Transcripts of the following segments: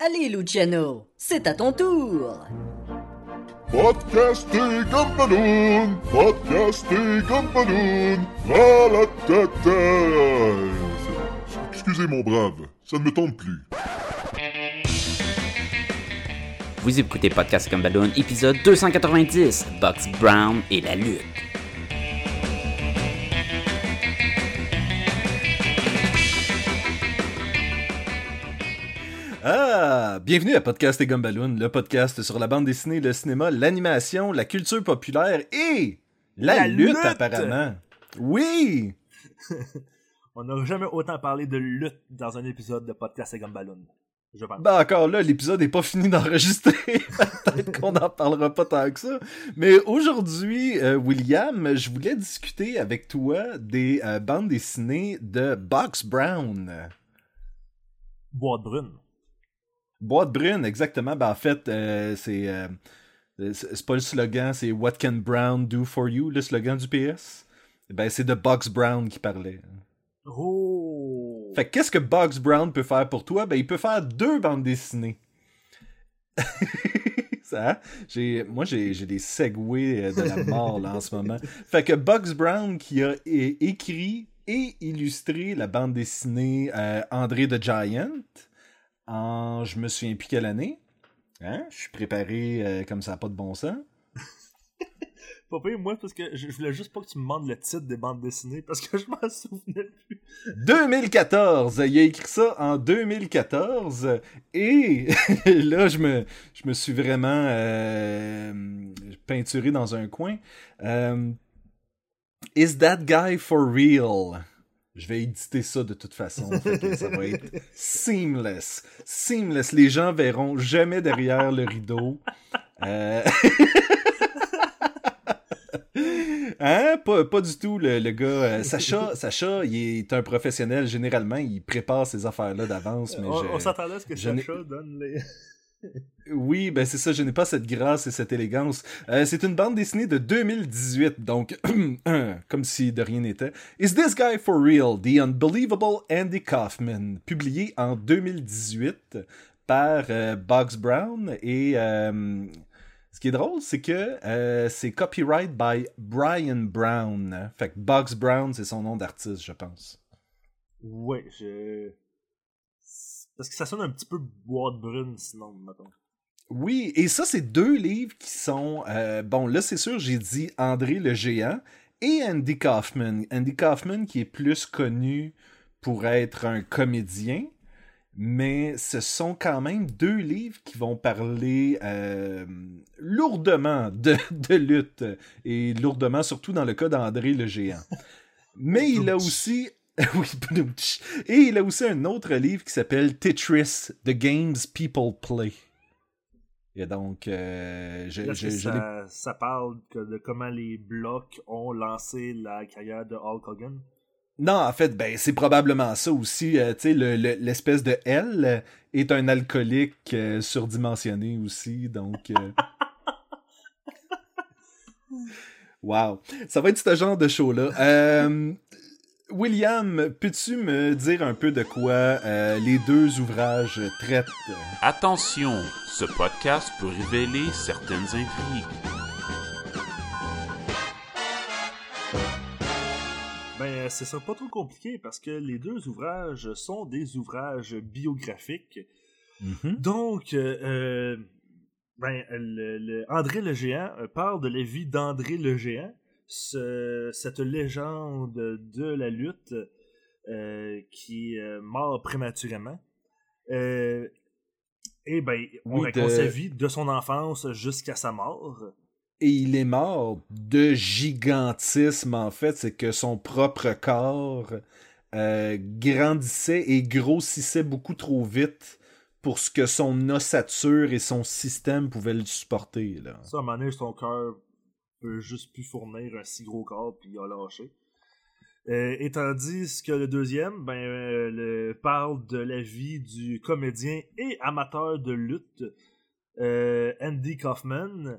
Allez, Luciano, c'est à ton tour. Podcasting Gumballoon, Podcasting Gumballoon, Excusez mon brave, ça ne me tombe plus. Vous écoutez Podcast Gumballoon, épisode 290, Box Brown et la lutte. Bienvenue à Podcast et Gumballoon, le podcast sur la bande dessinée, le cinéma, l'animation, la culture populaire et la, lutte, apparemment. Oui! On n'a jamais autant parlé de lutte dans un épisode de Podcast et Gumballoon. Je pense. Ben encore là, l'épisode n'est pas fini d'enregistrer. Peut-être qu'on n'en parlera pas tant que ça. Mais aujourd'hui, euh, William, je voulais discuter avec toi des euh, bandes dessinées de Box Brown. Boîte brune. Boîte brune, exactement. Ben, en fait, euh, c'est. Euh, c'est pas le slogan, c'est What can Brown do for you, le slogan du PS. Ben, c'est de Box Brown qui parlait. Oh! Fait qu'est-ce que Box Brown peut faire pour toi? Ben, il peut faire deux bandes dessinées. Ça, j'ai, moi, j'ai, j'ai des segways euh, de la mort là, en ce moment. Fait que Bugs Brown qui a écrit et illustré la bande dessinée André the Giant en je me souviens plus quelle année. Hein? Je suis préparé euh, comme ça, pas de bon sens. pas pire, moi, parce que je voulais juste pas que tu me demandes le titre des bandes dessinées, parce que je m'en souvenais plus. 2014! Il a écrit ça en 2014, et là, je me, je me suis vraiment euh, peinturé dans un coin. Euh, Is that guy for real? Je vais éditer ça de toute façon. ça va être seamless. Seamless. Les gens verront jamais derrière le rideau. Euh... hein? Pas, pas, du tout, le, le gars. Euh, Sacha, Sacha, il est un professionnel. Généralement, il prépare ses affaires-là d'avance. Mais on, on s'attendait à ce que Sacha donne les. Oui, ben c'est ça, je n'ai pas cette grâce et cette élégance. Euh, c'est une bande dessinée de 2018, donc comme si de rien n'était. Is This Guy For Real? The Unbelievable Andy Kaufman, publié en 2018 par euh, Bugs Brown et euh, ce qui est drôle, c'est que euh, c'est copyright by Brian Brown. Fait que Bugs Brown, c'est son nom d'artiste, je pense. Ouais, je parce que ça sonne un petit peu boîte brune, sinon, mettons. Oui, et ça, c'est deux livres qui sont. Euh, bon, là, c'est sûr, j'ai dit André le Géant et Andy Kaufman. Andy Kaufman, qui est plus connu pour être un comédien, mais ce sont quand même deux livres qui vont parler euh, lourdement de, de, lutte, et lourdement, surtout dans le cas d'André le Géant. Mais il a aussi oui, Et il a aussi un autre livre qui s'appelle Tetris, The Games People Play. Et donc, euh, je, je, ça, ça, parle de comment les blocs ont lancé la carrière de Hulk Hogan? Non, en fait, ben c'est probablement ça aussi. Euh, tu sais, l'espèce de L est un alcoolique euh, surdimensionné aussi, donc. Wow, ça va être ce genre de show là. Euh, William, peux-tu me dire un peu de quoi euh, les deux ouvrages traitent? Attention, ce podcast peut révéler certaines intrigues. Ben, c'est ça pas trop compliqué parce que les deux ouvrages sont des ouvrages biographiques. Mm-hmm. Donc, euh, ben, le, le André le Géant parle de la vie d'André le Géant, ce, cette légende de la lutte euh, qui est mort prématurément. Euh, et ben, on oui, raconte de... sa vie de son enfance jusqu'à sa mort. Et il est mort de gigantisme, en fait. C'est que son propre corps euh, grandissait et grossissait beaucoup trop vite pour ce que son ossature et son système pouvaient le supporter. Là. Ça, à un moment donné, son cœur peut juste plus fournir un si gros corps puis il a lâché. Euh, et tandis que le deuxième ben, euh, le, parle de la vie du comédien et amateur de lutte euh, Andy Kaufman.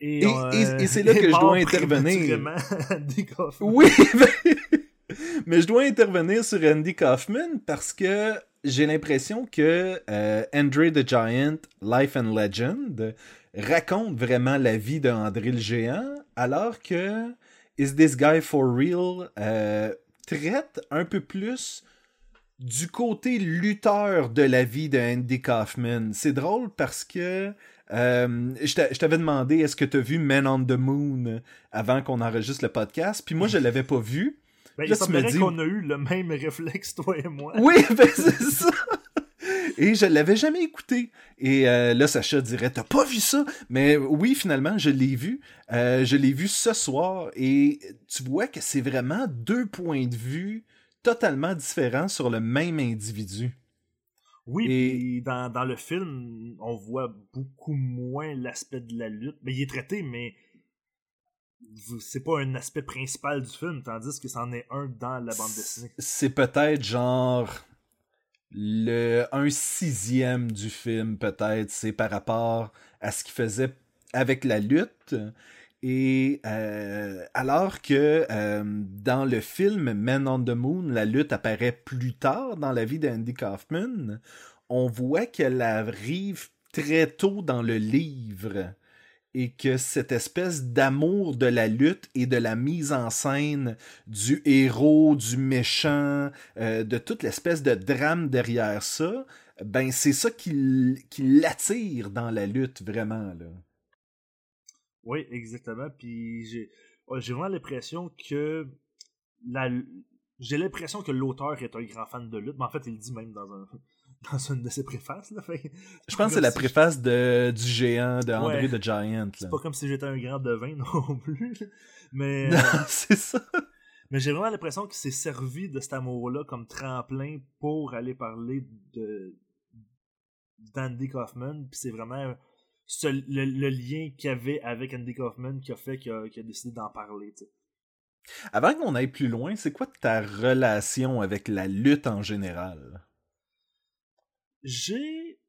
Et, et, et, et c'est là que je dois intervenir. Andy Kaufman. Oui, mais je dois intervenir sur Andy Kaufman parce que j'ai l'impression que euh, Andre the Giant, Life and Legend, raconte vraiment la vie d'André le Géant, alors que Is This Guy for Real euh, traite un peu plus du côté lutteur de la vie de Andy Kaufman. C'est drôle parce que euh, je t'avais demandé est-ce que tu as vu Men on the Moon avant qu'on enregistre le podcast, puis moi je l'avais pas vu. Ben, il semblerait qu'on a eu le même réflexe, toi et moi. Oui, ben c'est ça. Et je l'avais jamais écouté. Et euh, là, Sacha dirait T'as pas vu ça? Mais oui, finalement, je l'ai vu. Euh, je l'ai vu ce soir. Et tu vois que c'est vraiment deux points de vue totalement différents sur le même individu. Oui, et dans, dans, le film, on voit beaucoup moins l'aspect de la lutte. Mais il est traité, mais c'est pas un aspect principal du film, tandis que c'en est un dans la bande dessinée. C'est peut-être genre le un sixième du film, peut-être, c'est par rapport à ce qu'il faisait avec la lutte. Et euh, alors que euh, dans le film Men on the Moon, la lutte apparaît plus tard dans la vie d'Andy Kaufman, on voit qu'elle arrive très tôt dans le livre et que cette espèce d'amour de la lutte et de la mise en scène du héros, du méchant, euh, de toute l'espèce de drame derrière ça, ben c'est ça qui, l'attire dans la lutte vraiment. Oui, exactement. Puis j'ai, j'ai vraiment l'impression que j'ai l'impression que l'auteur est un grand fan de lutte, mais en fait, il le dit même dans un dans une de ses préfaces. Là, je pense que c'est la préface de, du géant de André the Giant. C'est pas comme si j'étais un grand devin non plus. Mais non, c'est ça. Mais j'ai vraiment l'impression qu'il s'est servi de cet amour-là comme tremplin pour aller parler de d'Andy Kaufman. Puis c'est vraiment le, lien qu'il y avait avec Andy Kaufman qui a fait qu'il a, décidé d'en parler. Avant qu'on aille plus loin, c'est quoi ta relation avec la lutte en général? J'ai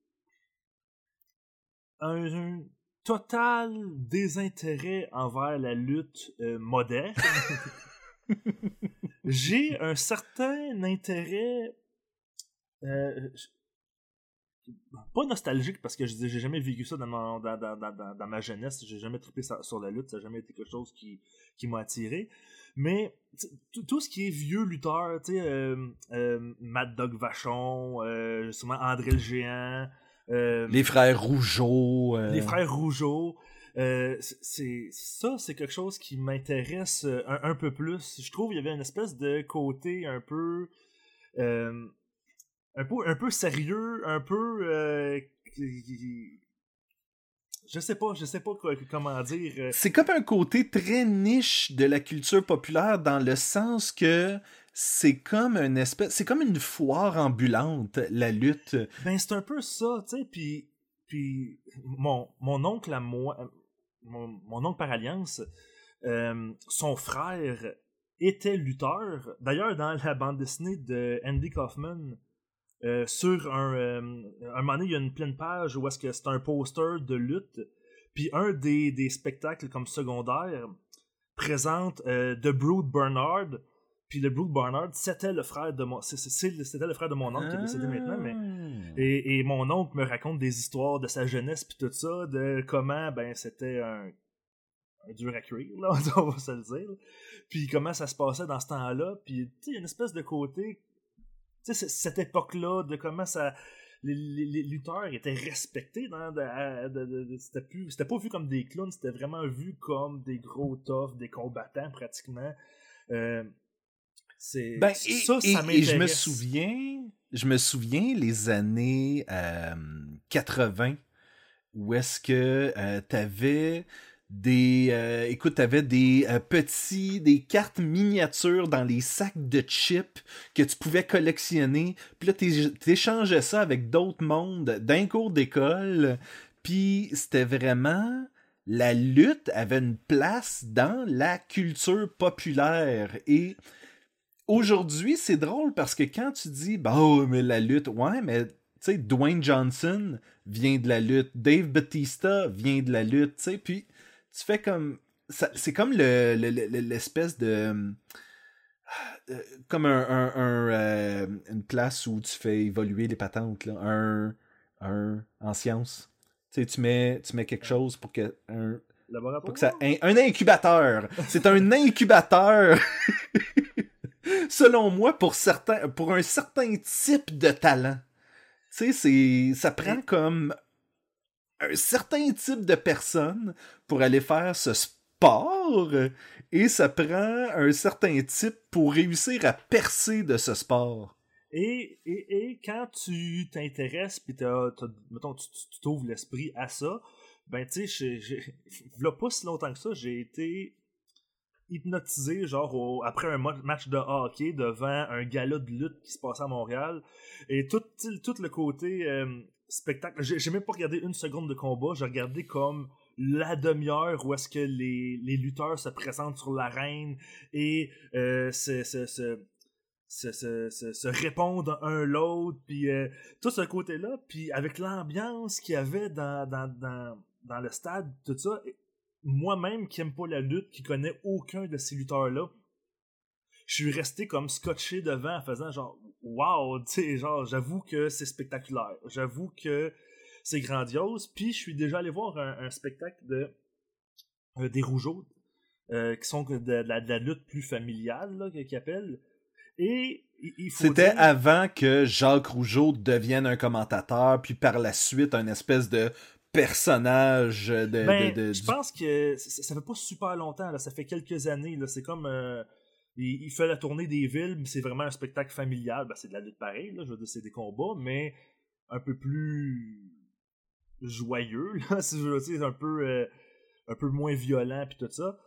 un, total désintérêt envers la lutte euh, moderne. J'ai un certain intérêt euh, pas nostalgique parce que j'ai jamais vécu ça dans, ma jeunesse, j'ai jamais trippé sur la lutte, ça n'a jamais été quelque chose qui, qui m'a attiré. Mais tout ce qui est vieux lutteur, tu sais, euh, euh, Mad Dog Vachon, euh, justement André le Géant, les frères Rougeau, les frères Rougeau, c'est ça, c'est quelque chose qui m'intéresse un, peu plus. Je trouve qu'il y avait une espèce de côté un peu un peu, un peu sérieux, un peu. Euh, je sais pas, je sais pas comment dire. Euh. C'est comme un côté très niche de la culture populaire dans le sens que c'est comme une espèce, c'est comme une foire ambulante la lutte. Ben c'est un peu ça, tu sais. Puis, puis mon, mon oncle à moi, mon, mon oncle par alliance, euh, son frère était lutteur. D'ailleurs dans la bande dessinée de Andy Kaufman euh, sur un, euh, un moment donné, il y a une pleine page où est-ce que c'est un poster de lutte, puis un des, des spectacles comme secondaire présente euh, The Brood Bernard, puis le Brood Bernard, c'était le frère de mon, c'était le frère de mon oncle qui est décédé maintenant, mais ah. et, et, mon oncle me raconte des histoires de sa jeunesse puis tout ça, de comment ben c'était un, un dur à cuire, là, on va se le dire. Puis comment ça se passait dans ce temps-là, puis tu sais, il y a une espèce de côté cette époque-là, de comment ça. Les, lutteurs étaient respectés dans c'était pas vu comme des clowns c'était vraiment vu comme des gros toughs des combattants pratiquement euh, c'est ben, ça ça et, je me souviens je me souviens les années 80 euh, où est-ce que euh, t'avais des euh, écoute t'avais des euh, petits des cartes miniatures dans les sacs de chips que tu pouvais collectionner. Puis là t'échangeais ça avec d'autres mondes d'un cours d'école. Puis c'était vraiment la lutte avait une place dans la culture populaire. Et aujourd'hui c'est drôle parce que quand tu dis bah oh, mais la lutte ouais mais tu sais Dwayne Johnson vient de la lutte Dave Batista vient de la lutte tu sais puis tu fais comme. C'est comme l'espèce le, de. euh, comme un, un- un, euh, une place où tu fais évoluer les patentes, là. Un, un en sciences. Tu sais, tu mets, tu mets quelque chose pour que un, pour que ça, un, un incubateur. C'est un incubateur. Selon moi, pour certains, pour un certain type de talent. Tu sais, c'est, ça prend comme un certain type de personne pour aller faire ce sport et ça prend un certain type pour réussir à percer de ce sport. Et, et, quand tu t'intéresses, puis mettons, tu t'ouvres l'esprit à ça, ben tu sais, pas si longtemps que ça, j'ai été hypnotisé, genre, après un match de hockey devant un gala de lutte qui se passait à Montréal. Et tout, tout le côté euh, spectacle, j'ai, même pas regardé une seconde de combat, j'ai regardé comme la demi-heure où est-ce que les, lutteurs se présentent sur l'arène et euh, se, répondent un l'autre, puis euh, tout ce côté-là, puis avec l'ambiance qu'il y avait dans, dans, le stade, tout ça, moi-même qui aime pas la lutte, qui connais aucun de ces lutteurs-là, je suis resté comme scotché devant en faisant genre wow, tu sais, genre j'avoue que c'est spectaculaire, j'avoue que c'est grandiose, puis je suis déjà allé voir un, un spectacle de euh, des Rougeaux, euh, qui sont de, de la, de la lutte plus familiale, là, qu'ils appellent. Et il, il faut C'était dire- avant que Jacques Rougeau devienne un commentateur, puis par la suite un espèce de personnage de, Ben, de- je pense que ça, ça fait pas super longtemps, là, ça fait quelques années. Là, c'est comme. euh, il, il fait la tournée des villes, mais c'est vraiment un spectacle familial. Ben, c'est de la lutte pareil, là, je veux dire, c'est des combats, mais un peu plus joyeux, là, si je veux dire, un peu, euh, un peu moins violent, puis tout ça.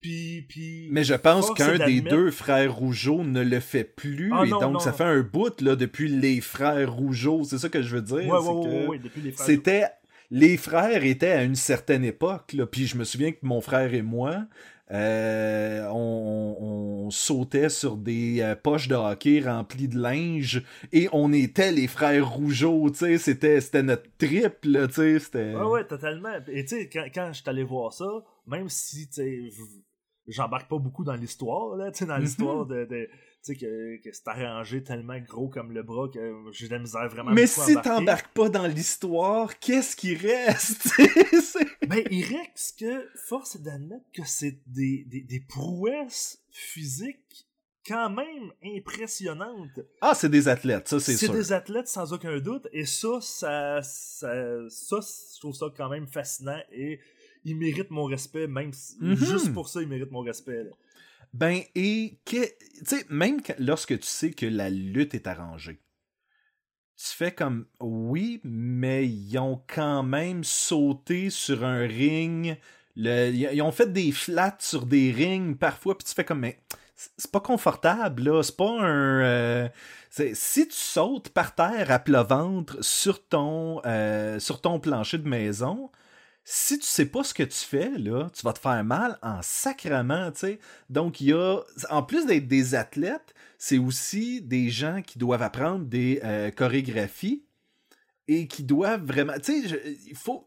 Puis, puis, Mais je pense qu'un des deux frères Rougeau ne le fait plus, Ah, et donc non, ça non. fait un bout là depuis les frères Rougeau. C'est ça que je veux dire. Ouais, ouais, ouais, depuis les frères- C'était les frères étaient à une certaine époque, là. puis je me souviens que mon frère et moi, euh, on, on sautait sur des euh, poches de hockey remplies de linge et on était les frères Rougeau, tu sais, c'était c'était notre trip, là, tu sais, c'était... Ouais, ouais, totalement. Et tu sais, quand, quand je suis allé voir ça, même si, tu sais, j'embarque pas beaucoup dans l'histoire, là, tu sais, dans Mhm. l'histoire de, de- tu sais, que, que c'est arrangé tellement gros comme le bras que j'ai de la misère vraiment Mais si t'embarques pas dans l'histoire, qu'est-ce qui reste? C'est- Ben, il reste que, force est d'admettre que c'est des, des, des prouesses physiques quand même impressionnantes. ah, c'est des athlètes, ça c'est C'est sûr. des athlètes sans aucun doute, et ça, ça, ça, ça, je trouve ça quand même fascinant et il mérite mon respect, même si, Mhm. juste pour ça, il mérite mon respect. là. Ben, et que, tu sais, même quand- lorsque tu sais que la lutte est arrangée, tu fais comme, oui, mais ils ont quand même sauté sur un ring, le, ils ont fait des flats sur des rings parfois, puis tu fais comme, mais c'est pas confortable, là, c'est pas un... euh, si tu sautes par terre à plat ventre sur ton, euh, sur ton plancher de maison, si tu sais pas ce que tu fais, là, tu vas te faire mal en sacrament, tu sais. Donc, il y a, en plus d'être des athlètes, c'est aussi des gens qui doivent apprendre des euh, chorégraphies et qui doivent vraiment, tu sais, il faut,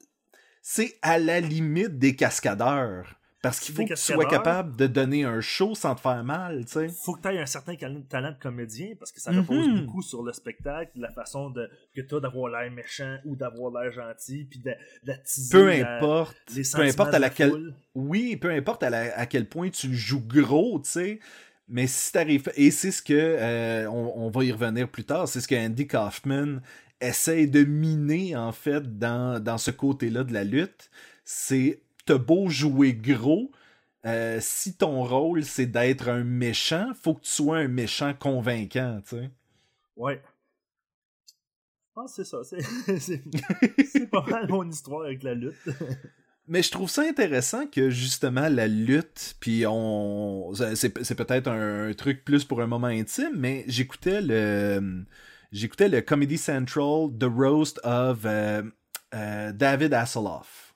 c'est à la limite des cascadeurs. Parce qu'il faut que tu sois capable de donner un show sans te faire mal, tu sais. Faut que tu aies un certain talent de comédien parce que ça Mhm. repose beaucoup sur le spectacle, la façon de, que tu as d'avoir l'air méchant ou d'avoir l'air gentil, puis de- d'attiser Peu la- importe, les peu importe à la laquelle. Oui, peu importe à, la- à quel point tu joues gros, tu sais. Mais si t'arrives. Et c'est ce que. euh, on, va y revenir plus tard. C'est ce que Andy Kaufman essaie de miner, en fait, dans, dans ce côté-là de la lutte. C'est. T'as beau jouer gros. euh, si ton rôle c'est d'être un méchant, faut que tu sois un méchant convaincant, tu sais. Ouais. Je pense que c'est ça. C'est pas mal mon histoire avec la lutte. Mais je trouve ça intéressant que justement la lutte, puis on, c'est, peut-être un, truc plus pour un moment intime, mais j'écoutais le, j'écoutais le Comedy Central The Roast of euh, euh, David Hasselhoff.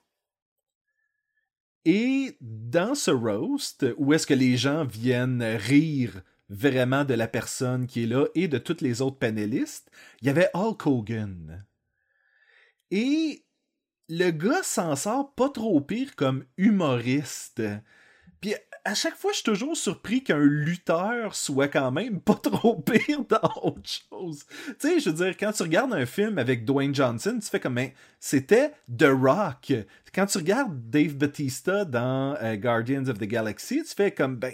Et dans ce roast, où est-ce que les gens viennent rire vraiment de la personne qui est là et de tous les autres panélistes, il y avait Hulk Hogan. Et le gars s'en sort pas trop pire comme humoriste. Puis à chaque fois, je suis toujours surpris qu'un lutteur soit quand même pas trop pire dans autre chose. Tu sais, je veux dire, quand tu regardes un film avec Dwayne Johnson, tu fais comme, ben, c'était The Rock. Quand tu regardes Dave Batista dans euh, Guardians of the Galaxy, tu fais comme, ben,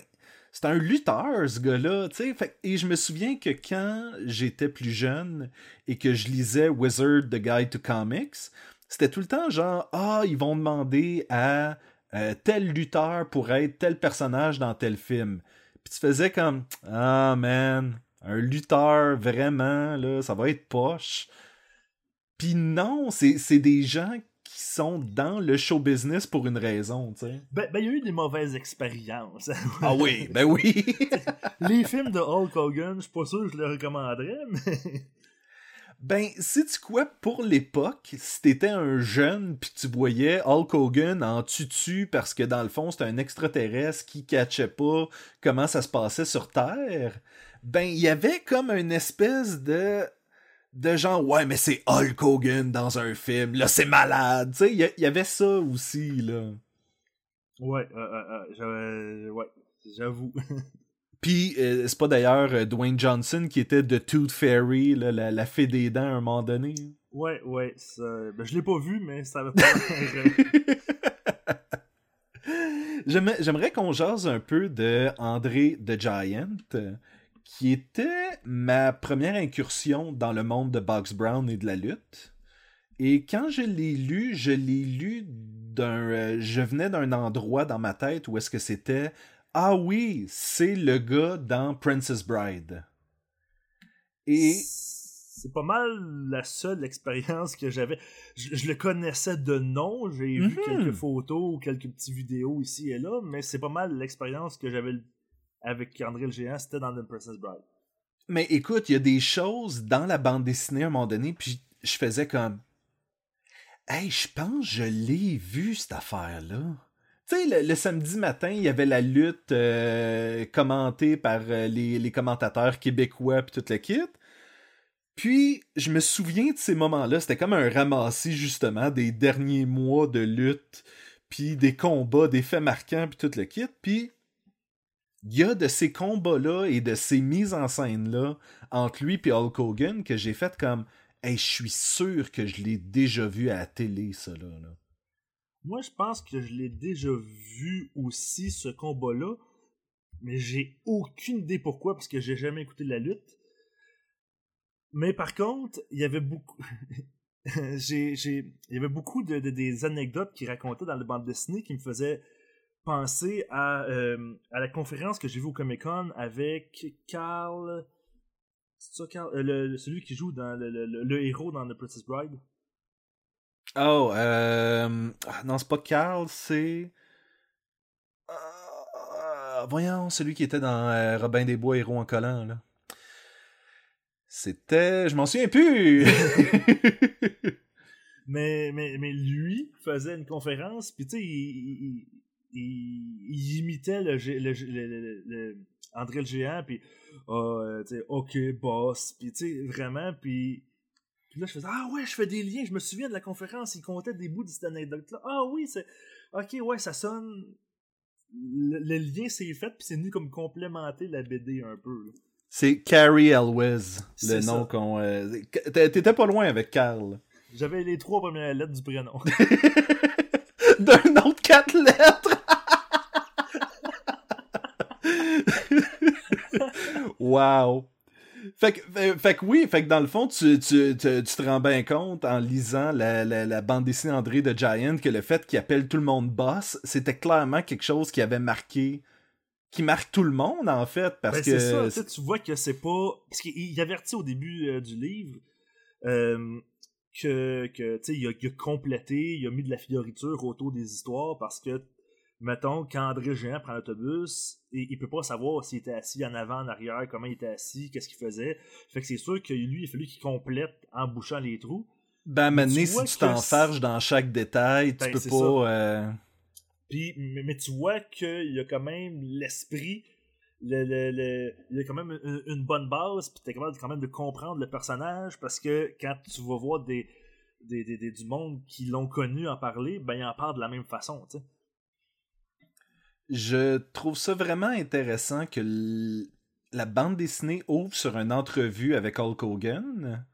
c'est un lutteur, ce gars-là, tu Et je me souviens que quand j'étais plus jeune et que je lisais Wizard, The Guide to Comics, c'était tout le temps genre, ah, ils vont demander à euh, tel lutteur pour être tel personnage dans tel film. Puis tu faisais comme, ah, man, un lutteur, vraiment, là, ça va être poche. Puis non, c'est c'est des gens qui sont dans le show business pour une raison, tu sais. Ben, ben, il y a eu des mauvaises expériences. Ah oui, ben oui. Les films de Hulk Hogan, je suis pas sûr que je les recommanderais, mais. Ben, si tu quoi, pour l'époque, si t'étais un jeune puis tu voyais Hulk Hogan en tutu parce que dans le fond c'était un extraterrestre qui catchait pas comment ça se passait sur Terre, ben il y avait comme une espèce de de genre ouais mais c'est Hulk Hogan dans un film, là c'est malade, tu sais, il y, avait ça aussi là. Ouais, euh, euh, euh, ouais, j'avoue. Puis euh, c'est pas d'ailleurs euh, Dwayne Johnson qui était de Tooth Fairy, là, la, la fée des dents à un moment donné. Ouais, ouais, ça... ben, je l'ai pas vu, mais ça avait pas J'aimerais j'aimerais qu'on jase un peu de André the Giant, euh, qui était ma première incursion dans le monde de Box Brown et de la lutte. Et quand je l'ai lu, je l'ai lu d'un. je venais d'un endroit dans ma tête où est-ce que c'était Ah oui, c'est le gars dans Princess Bride. Et. C'est pas mal la seule expérience que j'avais. Je, je le connaissais de nom, j'ai vu Mhm. quelques photos ou quelques petites vidéos ici et là, mais c'est pas mal l'expérience que j'avais avec André le Géant, c'était dans The Princess Bride. Mais écoute, il y a des choses dans la bande dessinée à un moment donné, puis je faisais comme. Hey, je pense que je l'ai vu, cette affaire-là. Sais, le, samedi matin, il y avait la lutte euh, commentée par euh, les, commentateurs québécois puis tout le kit. Puis, je me souviens de ces moments-là. C'était comme un ramassis, justement, des derniers mois de lutte, puis des combats, des faits marquants, puis tout le kit. Puis, il y a de ces combats-là et de ces mises en scène-là entre lui et Hulk Hogan que j'ai fait comme Hey, je suis sûr que je l'ai déjà vu à la télé, ça là. là. Moi, je pense que je l'ai déjà vu aussi, ce combat-là, mais j'ai aucune idée pourquoi, parce que j'ai jamais écouté de la lutte. Mais par contre, il y avait beaucoup. Il y avait beaucoup de, de- des anecdotes qu'il racontait dans les bandes dessinées qui me faisaient penser à, euh, à la conférence que j'ai vue au Comic Con avec Carl. C'est ça, Carl? Euh, le- celui qui joue dans le, le- le- le héros dans The Princess Bride. Oh, euh... ah, non, c'est pas Carl, c'est. Euh, voyons, celui qui était dans euh, Robin des Bois, héros en collant, là. C'était. Je m'en souviens plus! Mais, mais, lui faisait une conférence, puis tu sais, il, il, imitait le, le, le, le- André le Géant, puis ah, euh, OK, boss, puis tu sais, vraiment, puis puis là, je faisais Ah ouais, je fais des liens, je me souviens de la conférence, il comptait des bouts de cette anecdote-là. Ah oui, c'est. OK, ouais, ça sonne. Le, le lien s'est fait, puis c'est venu comme complémenter la BD un peu. là. c'est Carrie Elwes, le nom qu'on. euh, T'étais pas loin avec Carl. J'avais les trois premières lettres du prénom. D'un nom de quatre lettres! wow! Fait que, fait, fait que oui, fait que dans le fond, tu, tu, tu, tu te rends bien compte en lisant la, la, la bande dessinée André de Giant que le fait qu'il appelle tout le monde boss, c'était clairement quelque chose qui avait marqué, qui marque tout le monde en fait, parce Ben, que c'est ça, tu vois que c'est pas. Parce qu'il il avertit au début euh, du livre euh, que, que tu sais, il a, il a complété, il a mis de la fioriture autour des histoires parce que, mettons, quand André Géant prend l'autobus, il, il peut pas savoir s'il était assis en avant, en arrière, comment il était assis, qu'est-ce qu'il faisait. Fait que c'est sûr que lui, il a fallu qu'il complète en bouchant les trous. ben maintenant, tu si tu t'enfarges dans chaque détail, tu Ben, peux pas. euh, Puis, mais, mais tu vois qu'il y a quand même l'esprit, le, le, le- il y a quand même une, une bonne base, puis t'es capable quand même de comprendre le personnage, parce que quand tu vas voir des, des, des- des- du monde qui l'ont connu en parler, ben ils en parlent de la même façon, tu sais. Je trouve ça vraiment intéressant que l- la bande dessinée ouvre sur une entrevue avec Hulk Hogan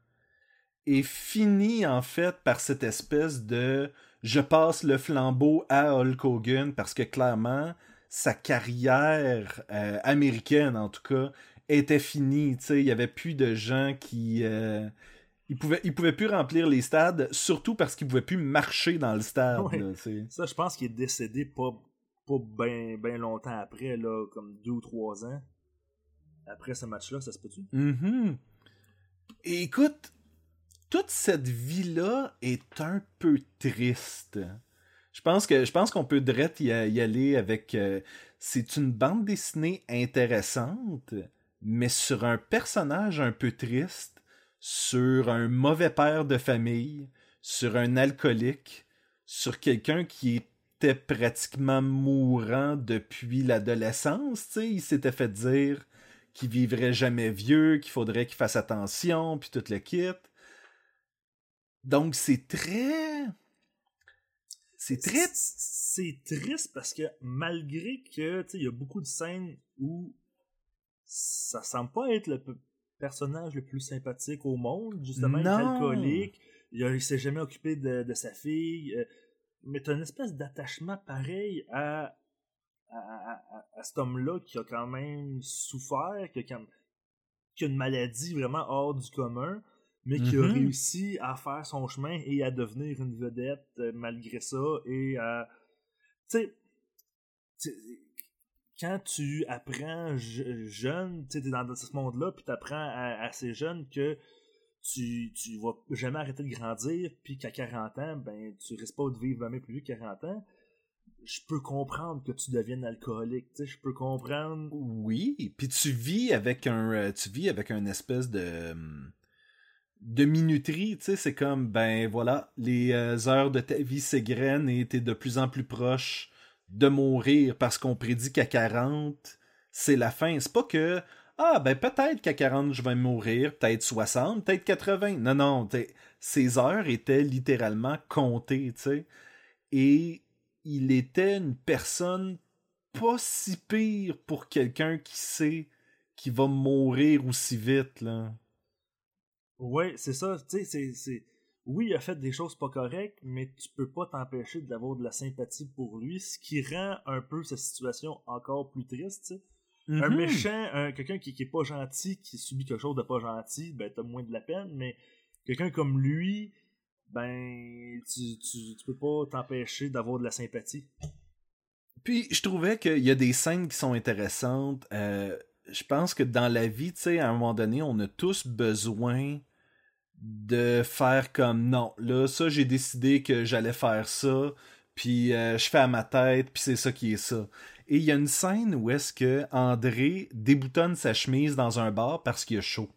et finit en fait par cette espèce de je passe le flambeau à Hulk Hogan parce que clairement sa carrière euh, américaine en tout cas était finie. Tu sais, il y avait plus de gens qui euh, ils pouvaient ils pouvaient plus remplir les stades, surtout parce qu'ils pouvaient plus marcher dans le stade. Là. Ça, je pense qu'il est décédé pas, pas bien longtemps après, là, comme deux ou trois ans. Après ce match-là, ça se peut-tu? Mhm. Et écoute, toute cette vie-là est un peu triste. Je pense qu'on peut direct y, y aller avec. euh, c'est une bande dessinée intéressante, mais sur un personnage un peu triste, sur un mauvais père de famille, sur un alcoolique, sur quelqu'un qui était pratiquement mourant depuis l'adolescence. Tu sais, il s'était fait dire qu'il vivrait jamais vieux, qu'il faudrait qu'il fasse attention, puis tout le kit. Donc c'est très. C'est très. C'est triste parce que malgré que, tu sais, il y a beaucoup de scènes où ça semble pas être le personnage le plus sympathique au monde, justement, il est alcoolique, il, s'est jamais occupé de, de sa fille, euh, mais t'as une espèce d'attachement pareil à, à, à- à- à cet homme-là qui a quand même souffert, qui a, quand- qui a une maladie vraiment hors du commun, mais qui a Mhm. réussi à faire son chemin et à devenir une vedette euh, malgré ça et à... Tu sais, tu quand tu apprends je- jeune, tu sais, t'es dans ce monde-là, puis t'apprends à- assez jeune que tu, tu vas jamais arrêter de grandir, puis qu'à 40 ans, ben, tu risques pas de vivre jamais plus que 40 ans, je peux comprendre que tu deviennes alcoolique, je peux comprendre... Oui, puis tu vis avec un. euh, Tu vis avec un espèce de. hum, De minuterie, tu sais, c'est comme, ben voilà, les euh, heures de ta vie s'égrènent et t'es de plus en plus proche de mourir parce qu'on prédit qu'à 40, c'est la fin. C'est pas que, ah, ben peut-être qu'à 40, je vais mourir, peut-être 60, peut-être 80. Non, non, t'sais, ces heures étaient littéralement comptées, tu sais. Et il était une personne pas si pire pour quelqu'un qui sait qu'il va mourir aussi vite, là. Ouais, c'est ça, tu sais. Oui, il a fait des choses pas correctes, mais tu peux pas t'empêcher d'avoir de la sympathie pour lui, ce qui rend un peu sa situation encore plus triste, Un Mhm. méchant, un, quelqu'un qui, qui est pas gentil, qui subit quelque chose de pas gentil, ben t'as moins de la peine, mais quelqu'un comme lui, ben tu, tu, tu peux pas t'empêcher d'avoir de la sympathie. Puis je trouvais qu'il y a des scènes qui sont intéressantes. Euh, je pense que dans la vie, tu sais, à un moment donné, on a tous besoin de faire comme non, là, ça, j'ai décidé que j'allais faire ça, puis euh, je fais à ma tête, puis c'est ça qui est ça. Et il y a une scène où est-ce que André déboutonne sa chemise dans un bar parce qu'il a chaud.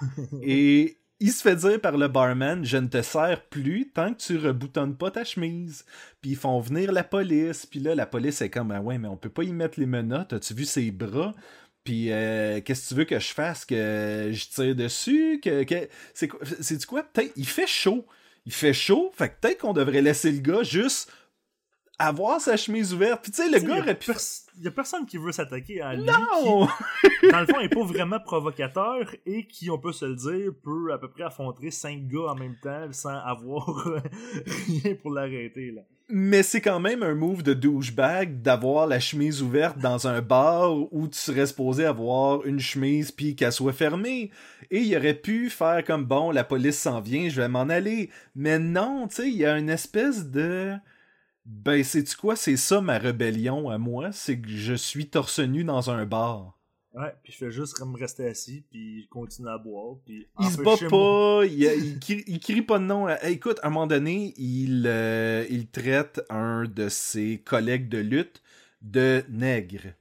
Et il se fait dire par le barman Je ne te sers plus tant que tu reboutonnes pas ta chemise. Puis ils font venir la police. Puis là, la police est comme Ah ouais, mais on peut pas y mettre les menottes. As-tu vu ses bras? Puis euh, qu'est-ce que tu veux que je fasse? Que je tire dessus? Que, que... C'est du quoi? Peut-être il fait chaud. Il fait chaud. Fait que peut-être qu'on devrait laisser le gars juste avoir sa chemise ouverte. Puis tu sais, le gars aurait pu. pers- y a personne qui veut s'attaquer à lui. Non qui, dans le fond, est pas vraiment provocateur et qui, on peut se le dire, peut à peu près affronter cinq gars en même temps sans avoir rien pour l'arrêter, là. Mais c'est quand même un move de douchebag d'avoir la chemise ouverte dans un bar où tu serais supposé avoir une chemise puis qu'elle soit fermée. Et il aurait pu faire comme bon, la police s'en vient, je vais m'en aller. Mais non, tu sais, il y a une espèce de. Ben, sais-tu quoi? C'est ça ma rébellion à moi, c'est que je suis torse nu dans un bar. Ouais, puis je fais juste me rester assis, puis je continue à boire, puis... Il se bat pas, il, il, crie, il crie pas de nom. Hey, écoute, à un moment donné, il, euh, il traite un de ses collègues de lutte de nègre.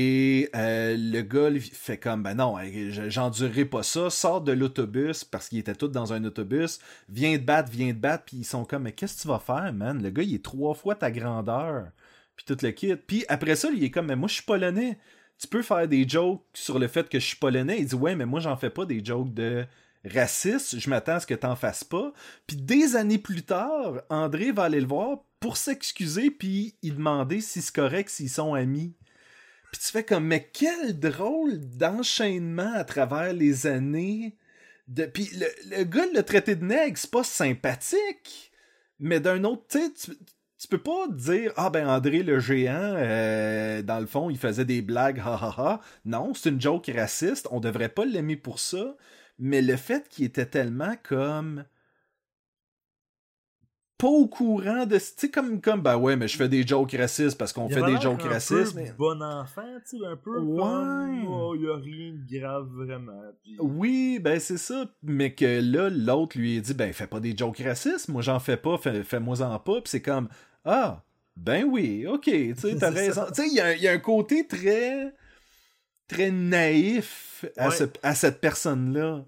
Et euh, le gars fait comme, ben non, j'endurerai pas ça, sort de l'autobus, parce qu'ils étaient tous dans un autobus, viens te battre, viens te battre, puis ils sont comme, mais qu'est-ce que tu vas faire, man? Le gars, il est trois fois ta grandeur, puis tout le kit. Puis après ça, il est comme, mais moi, je suis polonais tu peux faire des jokes sur le fait que je suis polonais. Il dit ouais, mais moi j'en fais pas des jokes de raciste. Je m'attends à ce que t'en fasses pas. Puis des années plus tard, André va aller le voir. pour s'excuser puis il demander si c'est correct s'ils sont amis. Puis tu fais comme, mais quel drôle d'enchaînement à travers les années. De... Puis le, le gars le traité de nègre, c'est pas sympathique. Mais d'un autre, tu tu peux pas dire Ah ben André le géant, euh, dans le fond, il faisait des blagues, ha ha ha. Non, c'est une joke raciste, on devrait pas l'aimer pour ça. Mais le fait qu'il était tellement comme pas au courant de. Tu sais, comme, comme, ben ouais, mais je fais des jokes racistes parce qu'on fait des jokes un racistes. peu mais- bon enfant, tu sais, un peu Ouais. comme, oh, y a rien de grave vraiment. Oui, ben c'est ça. Mais que là, l'autre lui dit, ben fais pas des jokes racistes, moi j'en fais pas, fais- fais-moi-en pas. Puis c'est comme, ah, ben oui, ok, tu sais, t'as raison. Tu sais, il y, a un- il y a un côté très, très naïf à, Ouais. ce- à cette personne-là.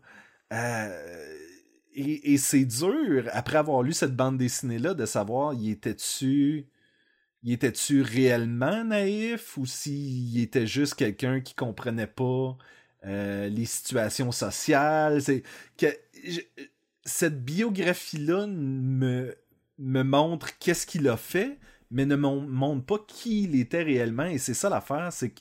Euh, et c'est dur, après avoir lu cette bande dessinée-là, de savoir, il était-tu. Il était-tu réellement naïf ou s'il était juste quelqu'un qui comprenait pas euh, les situations sociales? C'est que cette biographie-là me, me montre qu'est-ce qu'il a fait, mais ne mon- montre pas qui il était réellement. Et c'est ça l'affaire, c'est que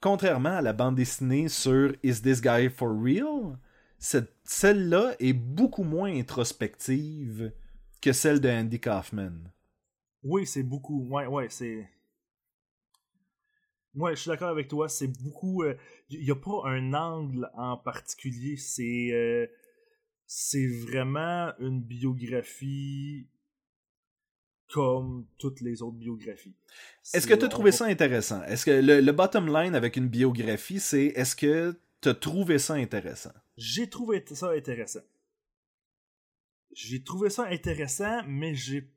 contrairement à la bande dessinée sur Is This Guy For Real, celle-là est beaucoup moins introspective que celle de Andy Kaufman. Oui, c'est beaucoup. Ouais, ouais, c'est. Ouais, je suis d'accord avec toi. C'est beaucoup. Il n'y a pas un angle en particulier. C'est. euh, c'est vraiment une biographie comme toutes les autres biographies. Est-ce que tu as trouvé ça intéressant? Est-ce que le, le bottom line avec une biographie, c'est est-ce que tu as trouvé ça intéressant? J'ai trouvé ça intéressant. J'ai trouvé ça intéressant, mais j'ai.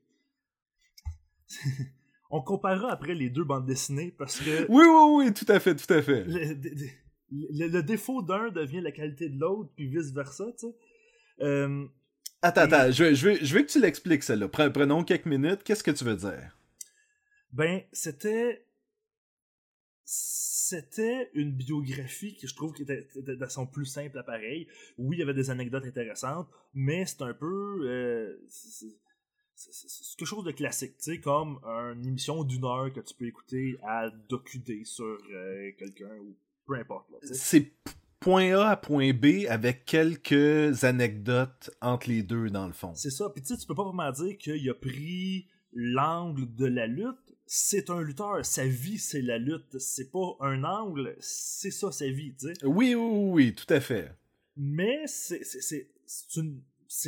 On comparera après les deux bandes dessinées parce que Oui, oui, oui, tout à fait, tout à fait. le, le- le- le défaut d'un devient la qualité de l'autre, puis vice-versa, tu sais. Euh, Attends, attends, je, veux- je, veux, je veux que tu l'expliques, celle-là. Pre- Prenons quelques minutes. Qu'est-ce que tu veux dire? ben, c'était. C'était une biographie que je trouve qui était, était de son plus simple appareil. Oui, il y avait des anecdotes intéressantes, mais c'est un peu. euh, c'est- quelque chose de classique, tu sais, comme une émission d'une heure que tu peux écouter à docudé sur euh, quelqu'un ou peu importe. C'est point A à point B avec quelques anecdotes entre les deux, dans le fond. C'est ça. Puis tu sais, tu peux pas vraiment dire qu'il a pris l'angle de la lutte. C'est un lutteur. Sa vie, c'est la lutte. C'est pas un angle. C'est ça, sa vie, tu sais. Oui, oui, oui, tout à fait. Mais c'est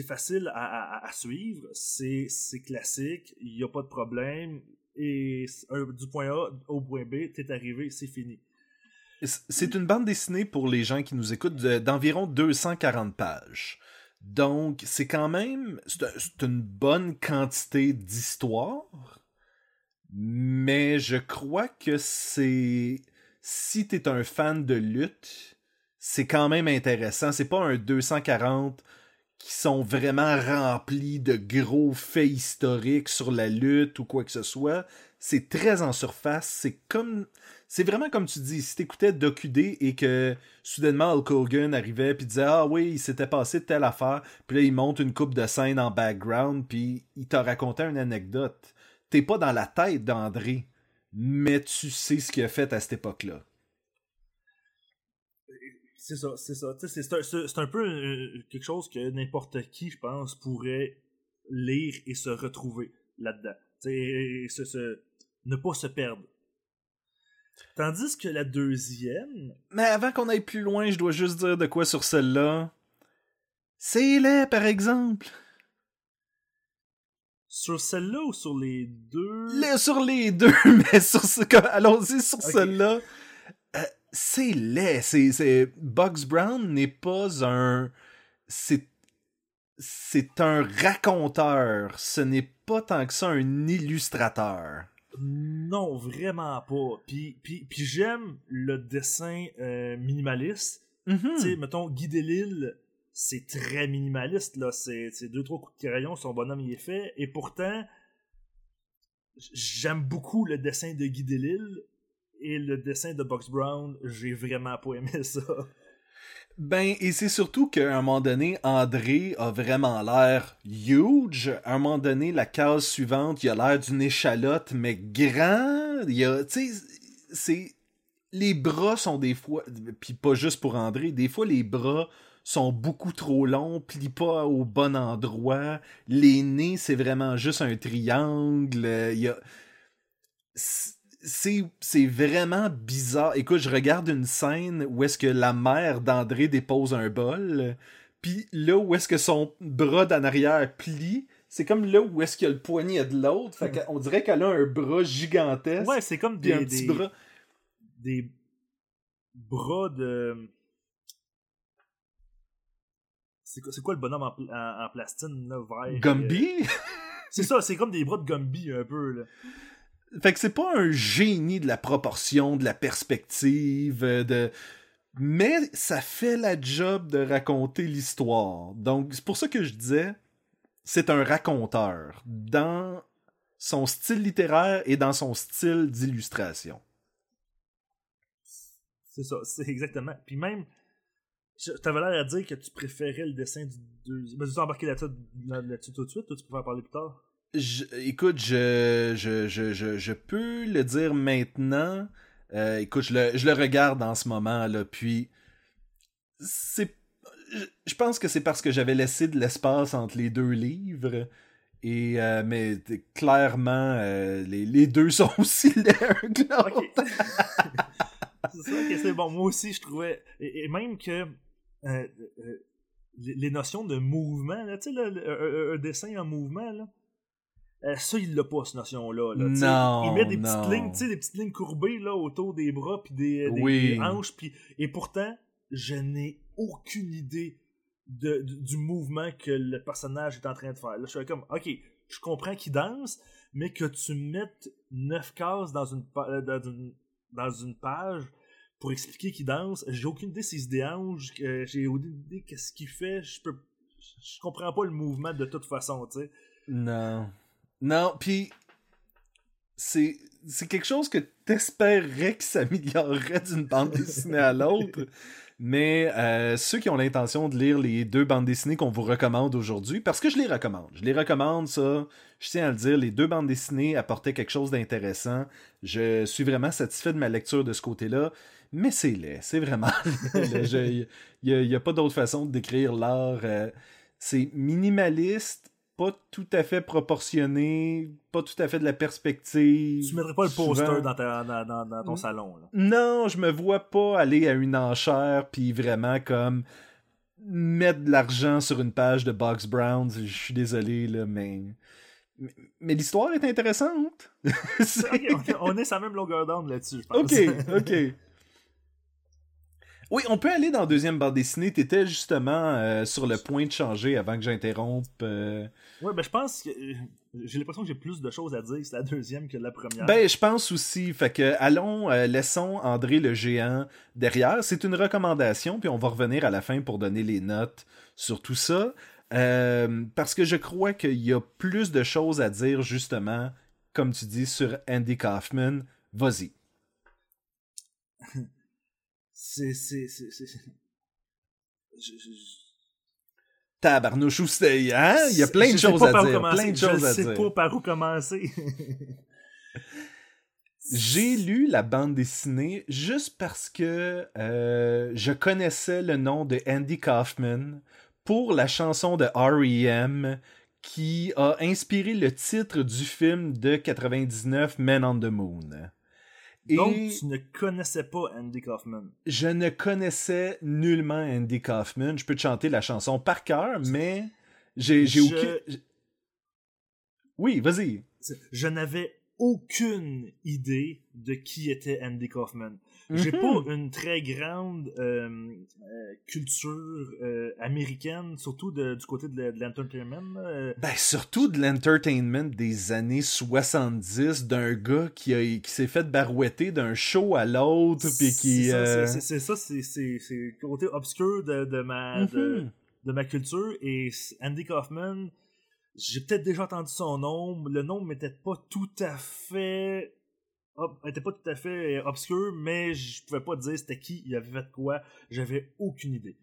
facile à, à- à suivre. C'est classique. Il y a pas de problème. Et du point A au point B, t'es arrivé, c'est fini. C'est une bande dessinée pour les gens qui nous écoutent de- d'environ 240 pages. Donc, c'est quand même c'est une bonne quantité d'histoire, mais je crois que c'est si t'es un fan de lutte, c'est quand même intéressant. C'est pas un 240 qui sont vraiment remplis de gros faits historiques sur la lutte ou quoi que ce soit. C'est très en surface. C'est comme c'est vraiment comme tu dis, si t'écoutais Docudé et que soudainement Hulk Hogan arrivait puis disait ah oui il s'était passé telle affaire, puis là il monte une coupe de scène en background puis il t'a raconté une anecdote. T'es pas dans la tête d'André, mais tu sais ce qu'il a fait à cette époque-là. C'est ça, c'est ça. C'est un, peu euh, quelque chose que n'importe qui, je pense, pourrait lire et se retrouver là-dedans. Se- se- ne pas se perdre. Tandis que la deuxième, Mais avant qu'on aille plus loin, je dois juste dire de quoi sur celle-là. C'est laid, par exemple. Sur celle-là ou sur les deux? Le- sur les deux, mais sur ce allons-y sur celle-là. Euh, c'est laid. C'est, c'est... Bugs Brown n'est pas un. C'est. C'est un raconteur. Ce n'est pas tant que ça un illustrateur. Non, vraiment pas. Puis, puis, puis j'aime le dessin euh, minimaliste. Mhm. Tu sais, mettons, Guy Delisle, c'est très minimaliste, là. C'est deux, trois coups de crayon, son bonhomme y est fait. Et pourtant, j'aime beaucoup le dessin de Guy Delisle. Et le dessin de Box Brown, j'ai vraiment pas aimé ça. Ben, et c'est surtout qu'à un moment donné, André a vraiment l'air huge. À un moment donné, la case suivante, il a l'air d'une échalote, mais grand. Il a, tu sais, c'est. Les bras sont des fois, puis pas juste pour André, des fois les bras sont beaucoup trop longs, plient pas au bon endroit. Les nez, c'est vraiment juste un triangle. Il a c'est vraiment bizarre. Écoute, je regarde une scène où est-ce que la mère d'André dépose un bol, puis là où est-ce que son bras d'en arrière plie, c'est comme là où est-ce qu'il y a le poignet de l'autre. Fait qu'on dirait qu'elle a un bras gigantesque. Ouais, c'est comme des, des, bras. Des bras de. C'est quoi, quoi, le bonhomme en, en, plastine, là, vert? Gumby? c'est ça, c'est comme des bras de Gumby, un peu, là. Fait que c'est pas un génie de la proportion, de la perspective, euh, de. Mais ça fait la job de raconter l'histoire. Donc, c'est pour ça que je disais, c'est un raconteur dans son style littéraire et dans son style d'illustration. C'est ça, c'est exactement. Puis même, t'avais l'air à dire que tu préférais le dessin du deuxième. Ben, tu embarqué là-dessus tout de suite, ou tu préfères parler plus tard? écoute, je, je, je, je, peux le dire maintenant. Euh, écoute, je le, je le, regarde en ce moment, là, puis c'est. Je pense que c'est parce que j'avais laissé de l'espace entre les deux livres. Et euh, mais clairement, euh, les, les, deux sont aussi l'un c'est ça que c'est bon. Moi aussi, je trouvais. Et, même que les, notions de mouvement, tu sais, un, dessin en mouvement, là euh, ça, il l'a pas, cette notion-là. non, il met des petites lignes, tu sais, des petites lignes courbées là, autour des bras puis des, des, hanches. Puis... Et pourtant, je n'ai aucune idée de, du mouvement que le personnage est en train de faire. Là, je suis comme, ok, je comprends qu'il danse, mais que tu mettes neuf cases dans une, euh, dans une, dans une page pour expliquer qu'il danse, j'ai aucune idée s'il se déhanche, j'ai aucune idée qu'est-ce qu'il fait, je peux je comprends pas le mouvement de toute façon, tu sais. Non. Non, puis c'est c'est quelque chose que t'espérerais que s'améliorerait d'une bande dessinée à l'autre. Mais euh, ceux qui ont l'intention de lire les deux bandes dessinées qu'on vous recommande aujourd'hui, parce que je les recommande, je les recommande, ça, je tiens à le dire, les deux bandes dessinées apportaient quelque chose d'intéressant. Je suis vraiment satisfait de ma lecture de ce côté-là, mais c'est laid, c'est vraiment Il n'y a, pas d'autre façon de décrire l'art. Euh, c'est minimaliste, pas tout à fait proportionné, pas tout à fait de la perspective. Tu mettrais pas le poster dans, dans, ton salon. Là. Non, je me vois pas aller à une enchère puis vraiment comme mettre de l'argent sur une page de Box Browns. Je suis désolé, là, mais. Mais, l'histoire est intéressante. on, est, sa même longueur d'onde là-dessus, je pense. Ok, ok. Oui, on peut aller dans la deuxième bande dessinée. T'étais justement euh, sur le point de changer avant que j'interrompe. Euh, oui, ben je pense que euh, j'ai l'impression que j'ai plus de choses à dire sur la deuxième que la première. Ben je pense aussi. Fait que allons, laissons André le géant derrière. C'est une recommandation, puis on va revenir à la fin pour donner les notes sur tout ça. parce que je crois qu'il y a plus de choses à dire justement, comme tu dis, sur Andy Kaufman. Vas-y. c'est. c'est, c'est, je, je... Tabarnouche hein? Il y a plein de choses à dire. Plein de choses à dire. sais pas par où commencer. J'ai lu la bande dessinée juste parce que euh, je connaissais le nom de Andy Kaufman pour la chanson de R.E.M. qui a inspiré le titre du film de 99 Men on the Moon. Donc, tu ne connaissais pas Andy Kaufman. Je ne connaissais nullement Andy Kaufman. Je peux te chanter la chanson par cœur, mais j'ai je... aucun... Oui, vas-y. Je n'avais aucune idée de qui était Andy Kaufman. J'ai pas mhm. une très grande euh, euh, culture euh, américaine, surtout du côté de, l'entertainment. Ben, surtout de l'entertainment des années 70, d'un gars qui, a, qui s'est fait barouetter d'un show à l'autre, puis qui... C'est ça, c'est le côté obscur de, de ma, de, mhm. de, ma culture, et Andy Kaufman, j'ai peut-être déjà entendu son nom, le nom m'était pas tout à fait était pas tout à fait euh, obscure, mais je pouvais pas dire c'était qui, il avait fait quoi, j'avais aucune idée.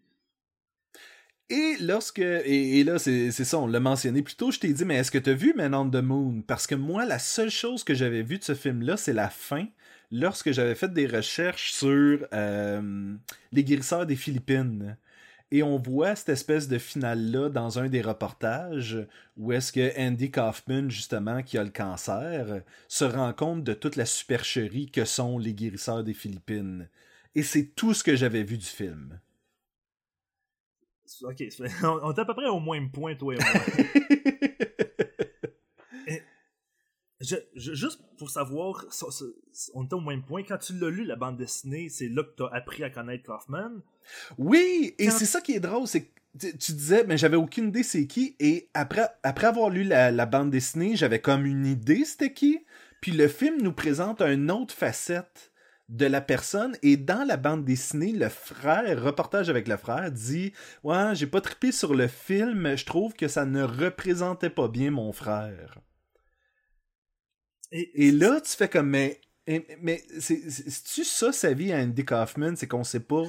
Et lorsque. Et, là, c'est c'est ça, on l'a mentionné plus tôt, je t'ai dit, mais est-ce que t'as vu Man on the Moon? Parce que moi, la seule chose que j'avais vue de ce film-là, c'est la fin. Lorsque j'avais fait des recherches sur euh, les guérisseurs des Philippines. Et on voit cette espèce de finale-là dans un des reportages où est-ce que Andy Kaufman, justement, qui a le cancer, se rend compte de toute la supercherie que sont les guérisseurs des Philippines. Et c'est tout ce que j'avais vu du film. Ok, on est à peu près au même point, toi et moi. Je- je- juste pour savoir, ça- ça- on était au même point. Quand tu l'as lu, la bande dessinée, c'est là que tu as appris à connaître Kaufman. Oui, et Quand- c'est ça qui est drôle, c'est que tu, disais, mais j'avais aucune idée c'est qui, et après, après avoir lu la, la bande dessinée, j'avais comme une idée c'était qui, puis le film nous présente une autre facette de la personne, et dans la bande dessinée, le frère, reportage avec le frère, dit « Ouais, j'ai pas trippé sur le film, je trouve que ça ne représentait pas bien mon frère. » Et, Et là, tu fais comme, mais, mais, mais c'est- c'est- c'est-tu ça sa vie à Andy Kaufman? C'est qu'on sait pas,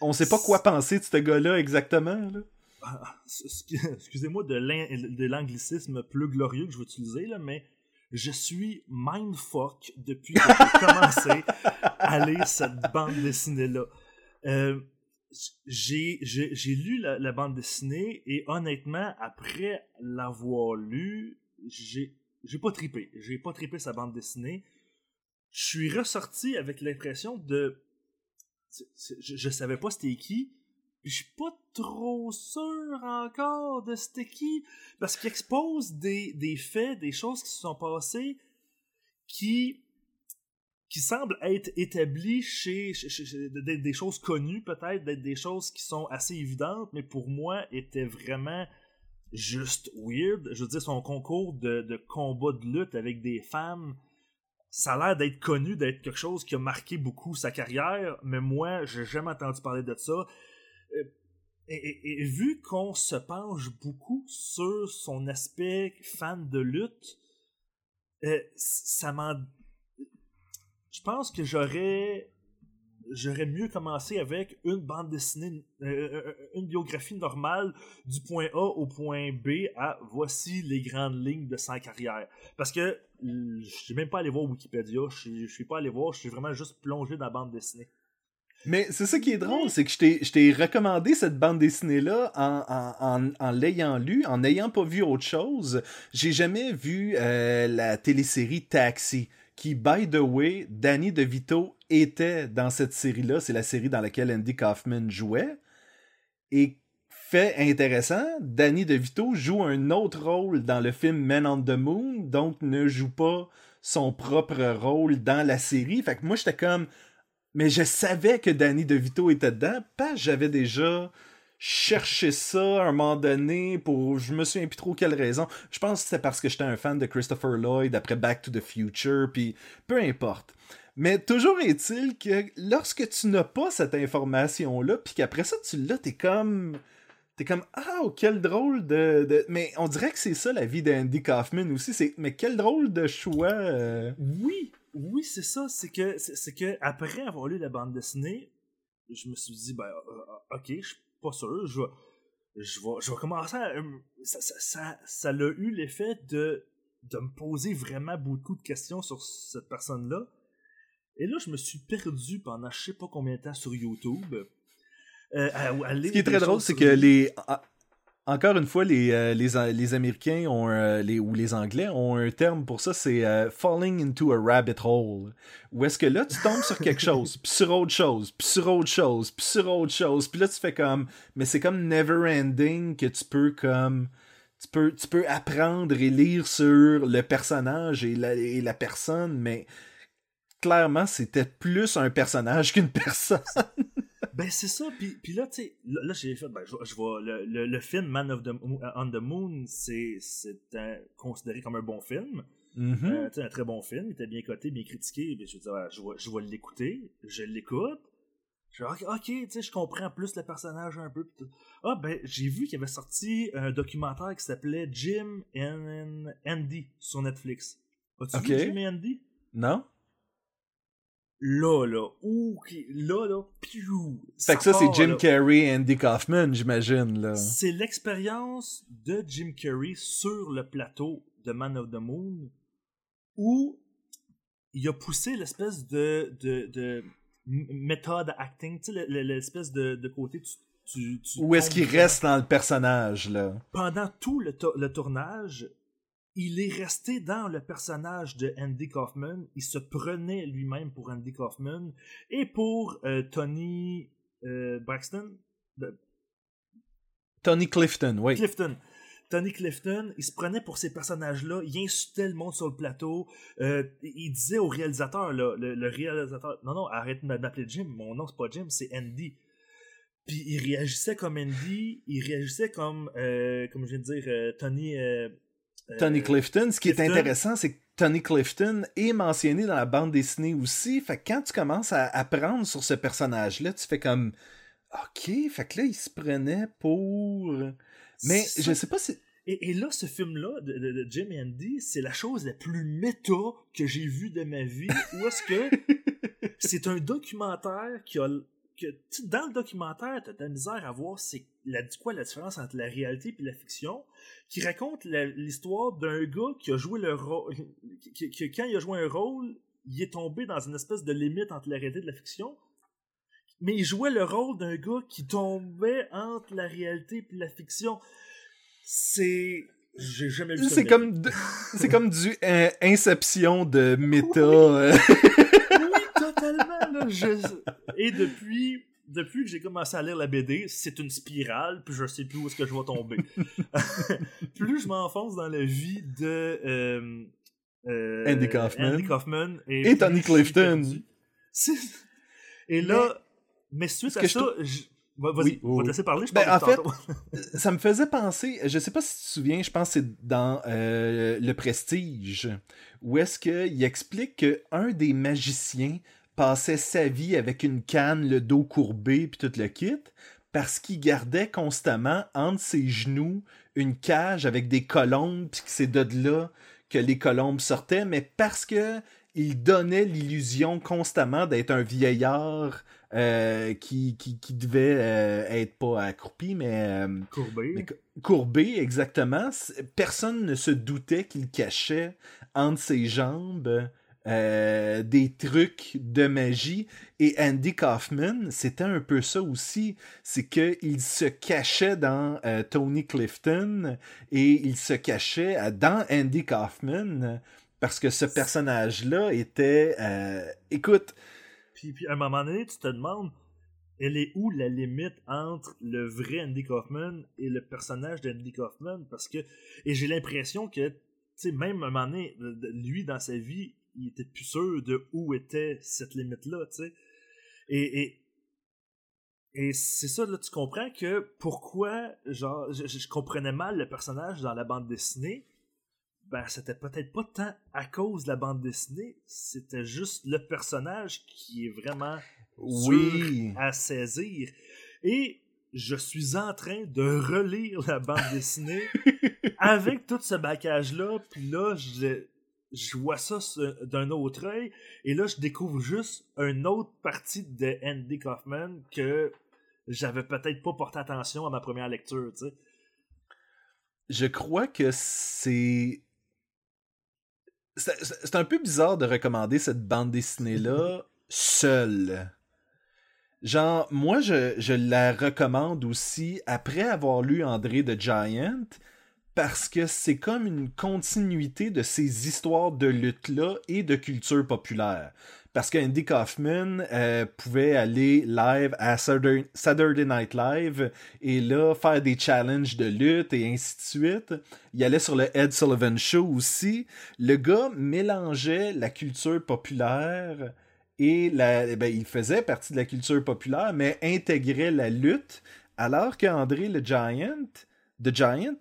on sait pas quoi penser de ce gars-là exactement, là. Ah, excu- excusez-moi de l'anglicisme plus glorieux que je vais utiliser, là, mais je suis mindfuck depuis que j'ai commencé à lire cette bande dessinée-là. Euh, j'ai j'ai- j'ai lu la, la bande dessinée et honnêtement, après l'avoir lu, j'ai j'ai pas tripé. J'ai pas tripé sa bande dessinée. Je suis ressorti avec l'impression de... Je, savais pas c'était qui, puis je suis pas trop sûr encore de c'était qui, parce qu'il expose des, des faits, des choses qui se sont passées qui qui semblent être établies chez- des, des choses connues peut-être, d'être des choses qui sont assez évidentes, mais pour moi étaient vraiment juste weird. Je veux dire, son concours de, combat de lutte avec des femmes, ça a l'air d'être connu, d'être quelque chose qui a marqué beaucoup sa carrière, mais moi, j'ai jamais entendu parler de ça. Euh, et vu qu'on se penche beaucoup sur son aspect fan de lutte, euh, ça m'en. Je pense que j'aurais. J'aurais mieux commencé avec une bande dessinée, euh, euh, une biographie normale du point A au point B à voici les grandes lignes de sa carrière. Parce que je suis même pas allé voir Wikipédia, je suis- pas allé voir, je suis vraiment juste plongé dans la bande dessinée. Mais c'est ça qui est drôle, c'est que je t'ai- recommandé cette bande dessinée-là en l'ayant lu, en n'ayant pas vu autre chose. J'ai jamais vu euh, la télésérie Taxi, qui, by the way, Danny DeVito était dans cette série-là. C'est la série dans laquelle Andy Kaufman jouait. Et fait intéressant, Danny DeVito joue un autre rôle dans le film Men on the Moon, donc ne joue pas son propre rôle dans la série. Fait que moi, j'étais comme... Mais je savais que Danny DeVito était dedans, que j'avais déjà cherché ça à un moment donné pour je me souviens plus trop quelle raison. Je pense que c'était parce que j'étais un fan de Christopher Lloyd après Back to the Future, puis peu importe. Mais toujours est-il que lorsque tu n'as pas cette information-là, puis qu'après ça tu l'as, t'es comme... T'es comme ah oh, quel drôle de, mais on dirait que c'est ça la vie d'Andy Kaufman aussi c'est mais quel drôle de choix euh. Oui, oui, c'est ça. C'est que, c'est que après avoir lu la bande dessinée, je me suis dit, ben, euh, ok, je suis pas sûr, je vais, je vais, commencer à. euh, ça, ça a eu l'effet de, de me poser vraiment beaucoup de questions sur cette personne-là. Et là, je me suis perdu pendant je sais pas combien de temps sur YouTube. Euh, à- à lire Ce qui est très drôle, c'est que les. en- Encore une fois, les, euh, les, les Américains ont les, ou les Anglais ont un terme pour ça, c'est euh, falling into a rabbit hole. Où est-ce que là, tu tombes sur quelque chose, puis sur autre chose, puis sur autre chose, puis sur autre chose, puis là, tu fais comme. Mais c'est comme never ending que tu peux comme. Tu peux, tu peux apprendre et lire sur le personnage et la, et la personne, mais clairement, c'était plus un personnage qu'une personne. Ben c'est ça, puis, puis là, tu sais, là, là, j'ai fait, ben je, je vois, le, le, le film Man of the, Mo- on the Moon, c'est, considéré comme un bon film. Euh, tu sais, un très bon film, il était bien coté, bien critiqué, ben, je dire, je vais, je vais l'écouter, je l'écoute, je dis, ok, ok, tu sais, je comprends plus le personnage un peu, pis tout. ah ben, j'ai vu qu'il avait sorti un documentaire qui s'appelait Jim and Andy sur Netflix. As-tu vu Jim et Andy? Non? Là, là, ou là, là, piou. Fait que ça, c'est Jim là. Carrey et Andy Kaufman, j'imagine, là. C'est l'expérience de Jim Carrey sur le plateau de Man of the Moon où il a poussé l'espèce de, de, méthode acting, tu sais, le- le- l'espèce de, de côté tu, tu, tu Où est-ce qu'il reste dans le personnage, là? pendant tout le, le tournage, il est resté dans le personnage de Andy Kaufman. Il se prenait lui-même pour Andy Kaufman et pour euh, Tony euh, Braxton. Tony Clifton, oui. Clifton. Tony Clifton, il se prenait pour ces personnages-là, il insultait le monde sur le plateau, euh, il disait au réalisateur, là, le, le réalisateur, non, non, arrête de m'appeler Jim, mon nom c'est pas Jim, c'est Andy. Puis il réagissait comme Andy, il réagissait comme, euh, comme je viens de dire, euh, Tony... euh, euh, Tony Clifton, ce qui est intéressant, c'est que Tony Clifton est mentionné dans la bande dessinée aussi. Fait que quand tu commences à apprendre sur ce personnage-là, tu fais comme OK, fait que là, il se prenait pour. Mais c'est je ça. sais pas si. Et, et là, ce film-là, de, de- de Jim et Andy, c'est la chose la plus méta que j'ai vue de ma vie. Où est-ce que c'est un documentaire qui a. Que, dans le documentaire, t'as de la misère à voir c'est la, quoi la différence entre la réalité et la fiction, qui raconte l'histoire d'un gars qui a joué le rôle. qui- quand il a joué un rôle, il est tombé dans une espèce de limite entre la réalité et la fiction. Mais il jouait le rôle d'un gars qui tombait entre la réalité et la fiction. C'est. J'ai jamais vu ça. C'est comme, c'est comme du euh, Inception de méta. euh. Oui, totalement. Là, je- Et depuis, depuis que j'ai commencé à lire la BD, c'est une spirale, puis je sais plus où est-ce que je vais tomber. plus je m'enfonce dans la vie de euh, euh, Andy Kaufman. Andy Kaufman et, Et Tony Clifton. Et là, mais, suite ce à que ça, je... Va- vas-y, Oui, va te laisser parler, je Ben, en fait, ça me faisait penser, je sais pas si tu te souviens, je pense que c'est dans euh, Le Prestige, où est-ce qu'il explique qu'un des magiciens passait sa vie avec une canne, le dos courbé, puis tout le kit, parce qu'il gardait constamment entre ses genoux une cage avec des colombes, puis que c'est de là que les colombes sortaient, mais parce que il donnait l'illusion constamment d'être un vieillard euh, qui, qui, qui devait euh, être pas accroupi, mais, euh, Courbé. mais courbé, exactement. Personne ne se doutait qu'il cachait entre ses jambes euh, des trucs de magie. Et Andy Kaufman, c'était un peu ça aussi. C'est qu'il se cachait dans euh, Tony Clifton et il se cachait dans Andy Kaufman parce que ce personnage-là était... euh, écoute, Puis, puis à un moment donné, tu te demandes, elle est où la limite entre le vrai Andy Kaufman et le personnage d'Andy Kaufman? Parce que, et j'ai l'impression que, tu sais, même à un moment donné, lui, dans sa vie, il était plus sûr de où était cette limite-là, tu sais. Et, et, et c'est ça, là, tu comprends que pourquoi, genre, je, je comprenais mal le personnage dans la bande dessinée, ben, c'était peut-être pas tant à cause de la bande dessinée, c'était juste le personnage qui est vraiment oui... à saisir. Et je suis en train de relire la bande dessinée avec tout ce bagage-là, puis là, je, je vois ça ce- d'un autre œil, et là, je découvre juste une autre partie de Andy Kaufman que j'avais peut-être pas porté attention à ma première lecture, tu sais. je crois que c'est. C'est un peu bizarre de recommander cette bande dessinée-là seule. Genre, moi, je, je la recommande aussi après avoir lu André the Giant parce que c'est comme une continuité de ces histoires de lutte-là et de culture populaire. Parce qu'Andy Kaufman euh, pouvait aller live à Saturday Night Live et là faire des challenges de lutte et ainsi de suite. Il allait sur le Ed Sullivan Show aussi. Le gars mélangeait la culture populaire et la, ben, il faisait partie de la culture populaire, mais intégrait la lutte, alors qu'André le Giant, The Giant,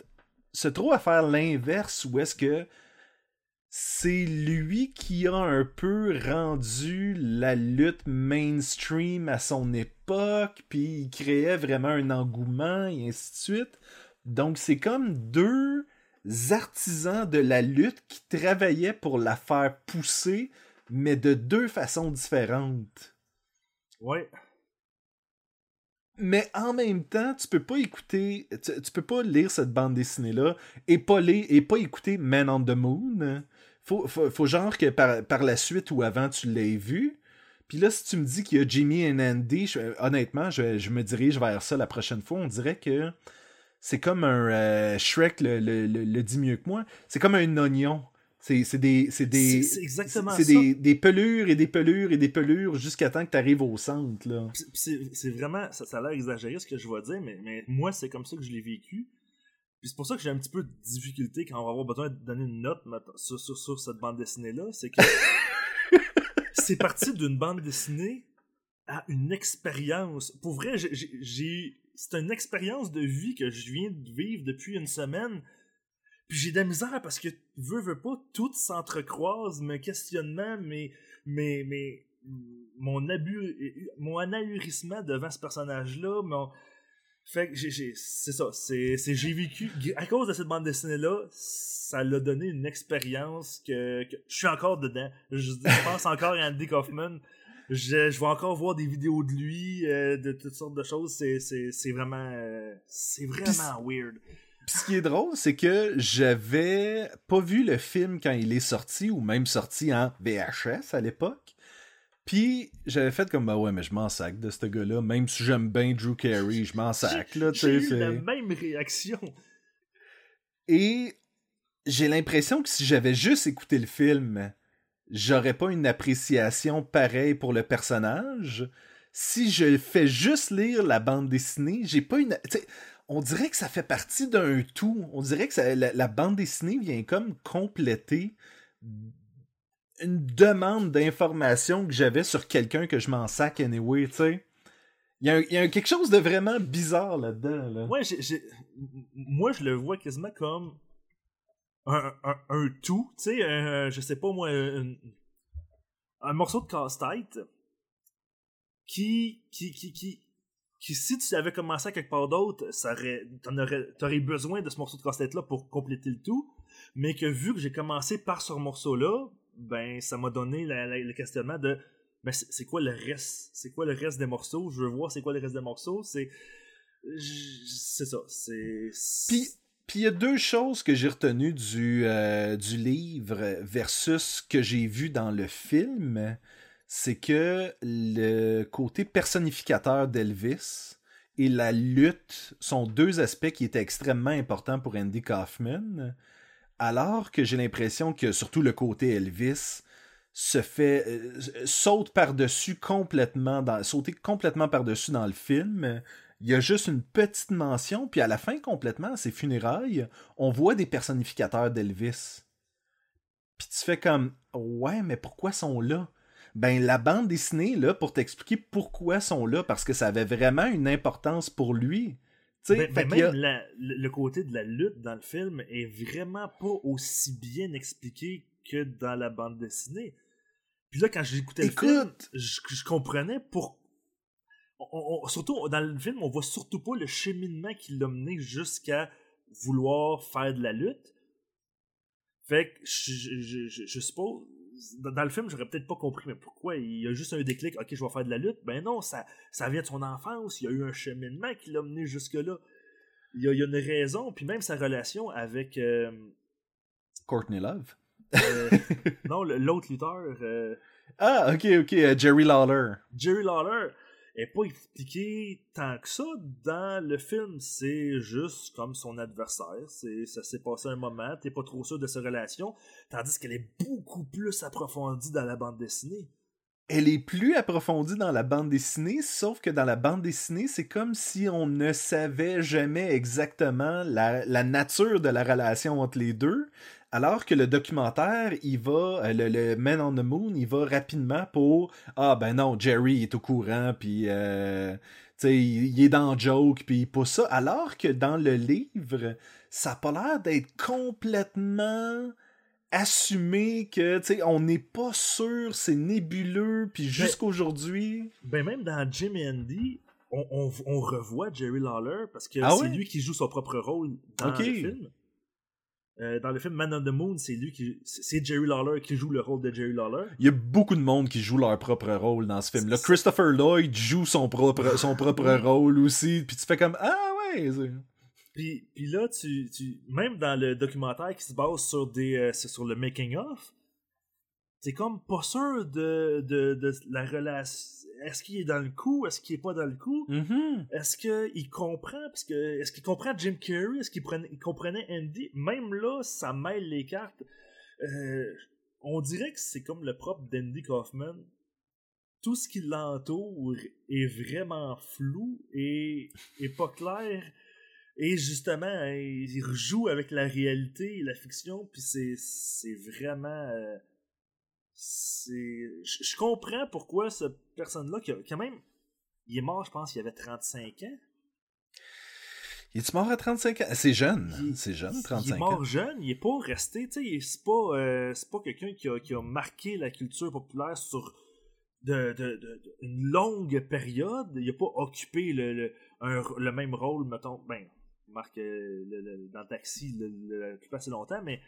se trouve à faire l'inverse, où est-ce que c'est lui qui a un peu rendu la lutte mainstream à son époque, puis il créait vraiment un engouement, et ainsi de suite. Donc c'est comme deux artisans de la lutte qui travaillaient pour la faire pousser mais de deux façons différentes. Ouais. Mais en même temps, tu peux pas écouter, tu, tu peux pas lire cette bande dessinée-là et pas, et pas écouter Man on the Moon. Faut, faut, genre que par, la suite ou avant tu l'aies vu. Puis là, si tu me dis qu'il y a Jimmy et Andy, honnêtement, je, je me dirige vers ça la prochaine fois. On dirait que c'est comme un euh, Shrek le dit mieux que moi. C'est comme un oignon. C'est des. C'est des. C'est- exactement c'est des, des pelures et des pelures et des pelures jusqu'à temps que tu arrives au centre. Là. C'est c'est vraiment, ça, ça a l'air exagéré ce que je vais dire, mais, mais moi, c'est comme ça que je l'ai vécu. Puis c'est pour ça que j'ai un petit peu de difficulté quand on va avoir besoin de donner une note sur, sur, sur cette bande dessinée-là. C'est que c'est parti d'une bande dessinée à une expérience. Pour vrai, j'ai. C'est une expérience de vie que je viens de vivre depuis une semaine. Puis j'ai de la misère parce que, veux, veux pas, tout s'entrecroise, mes questionnements, mes, mes, mes, mon abus, mon anahurissement devant ce personnage-là, mon... Fait que j'ai, c'est ça, c'est, c'est- j'ai vécu, à cause de cette bande dessinée-là, ça l'a donné une expérience que, que je suis encore dedans. Je, je pense encore à Andy Kaufman. Je, je vais encore voir des vidéos de lui, euh, de toutes sortes de choses. C'est, c'est, c'est vraiment, euh, c'est vraiment weird. Ce qui est drôle, c'est que j'avais pas vu le film quand il est sorti, ou même sorti en VHS à l'époque. Puis j'avais fait comme, bah ouais, mais je m'en sac de ce gars-là. Même si j'aime bien Drew Carey, je m'en sac, là, tu J'ai eu la même réaction. Et j'ai l'impression que si j'avais juste écouté le film, j'aurais pas une appréciation pareille pour le personnage. Si je fais juste lire la bande dessinée, j'ai pas une. On dirait que ça fait partie d'un tout. On dirait que la, bande dessinée vient comme compléter une demande d'information que j'avais sur quelqu'un que je m'en sac anyway, tu sais. Il y, a quelque chose de vraiment bizarre là-dedans. Moi, je le vois quasiment comme un, tout. Tu sais, un- je sais pas moi, un, morceau de casse-tête qui, qui, qui, qui, si tu avais commencé à quelque part d'autre, ça aurais, t'aurais besoin de ce morceau de casse-tête-là pour compléter le tout. Mais que vu que j'ai commencé par ce morceau-là, ben, ça m'a donné le questionnement de mais c'est quoi le reste? C'est quoi le reste des morceaux? Je veux voir c'est quoi le reste des morceaux. C'est c'est ça. C'est. Puis, puis il y a deux choses que j'ai retenues du, euh, du livre versus ce que j'ai vu dans le film. C'est que le côté personnificateur d'Elvis et la lutte sont deux aspects qui étaient extrêmement importants pour Andy Kaufman. Alors que j'ai l'impression que surtout le côté Elvis se fait euh, saute par-dessus complètement dans sauter complètement par-dessus dans le film. Il y a juste une petite mention, puis à la fin, complètement, à ses funérailles, on voit des personnificateurs d'Elvis. Puis tu fais comme, ouais, mais pourquoi sont là? Ben, la bande dessinée, là, pour t'expliquer pourquoi sont là, parce que ça avait vraiment une importance pour lui. Tu sais, Ben- ben a- même la- le, côté de la lutte dans le film est vraiment pas aussi bien expliqué que dans la bande dessinée. Puis là, quand j'écoutais le film, je, je comprenais pour. on- on- surtout dans le film, on voit surtout pas le cheminement qui l'a mené jusqu'à vouloir faire de la lutte. Fait que je, je- je- je- je suppose. Dans le film, j'aurais peut-être pas compris, mais pourquoi il y a juste un déclic, ok, je vais faire de la lutte? Ben non, ça, ça vient de son enfance, il y a eu un cheminement qui l'a mené jusque-là. Il y, a, il y a une raison, puis même sa relation avec. euh, Courtney Love? euh, non, l'autre lutteur, euh, Ah, ok, ok, Jerry Lawler. Jerry Lawler, est pas expliqué tant que ça dans le film. C'est juste comme son adversaire. C'est, ça s'est passé un moment, t'es pas trop sûr de sa relation, tandis qu'elle est beaucoup plus approfondie dans la bande dessinée. Elle est plus approfondie dans la bande dessinée, sauf que dans la bande dessinée, c'est comme si on ne savait jamais exactement la, la nature de la relation entre les deux, alors que le documentaire, il va, euh, le, le Man on the Moon, il va rapidement pour ah ben non, Jerry est au courant, puis euh, tu sais, il, il est dans le joke, puis il pousse ça, alors que dans le livre, ça a pas l'air d'être complètement assumer que, tu sais, on n'est pas sûr, c'est nébuleux, puis jusqu'aujourd'hui... Ben même dans Jim et Andy, on, on, on revoit Jerry Lawler parce que Ah c'est ouais? lui qui joue son propre rôle dans le film. Euh, dans le film Man on the Moon, c'est lui qui. C'est Jerry Lawler qui joue le rôle de Jerry Lawler. Il y a beaucoup de monde qui joue leur propre rôle dans ce film-là. Christopher Lloyd joue son propre, son propre rôle aussi. Puis tu fais comme Ah ouais! Puis, puis là, tu, tu, même dans le documentaire qui se base sur, des, euh, sur le making-of, t'es comme pas sûr de, de, de la relation. Est-ce qu'il est dans le coup? Est-ce qu'il est pas dans le coup? Mhm. Est-ce qu'il comprend? Parce que, est-ce qu'il comprend Jim Carrey? Est-ce qu'il prenait- il comprenait Andy? Même là, ça mêle les cartes. Euh, on dirait que c'est comme le propre d'Andy Kaufman. Tout ce qui l'entoure est vraiment flou et, et pas clair. Et justement, il rejoue avec la réalité et la fiction, puis c'est, c'est vraiment. euh, c'est. Je comprends pourquoi cette personne-là, qui a, quand même. Il est mort, je pense, il avait 35 ans. Il est mort à 35 ans? C'est jeune. Il- C'est jeune, Il 35 est mort ans. jeune, il est pas resté, tu sais, il- c'est pas, euh, c'est pas quelqu'un qui a, qui a marqué la culture populaire sur de, de- une longue période. Il a pas occupé le, le, un- le même rôle, mettons, ben, Marc, euh, le- le- dans Taxi, le- le- l'a occupé assez longtemps, mais.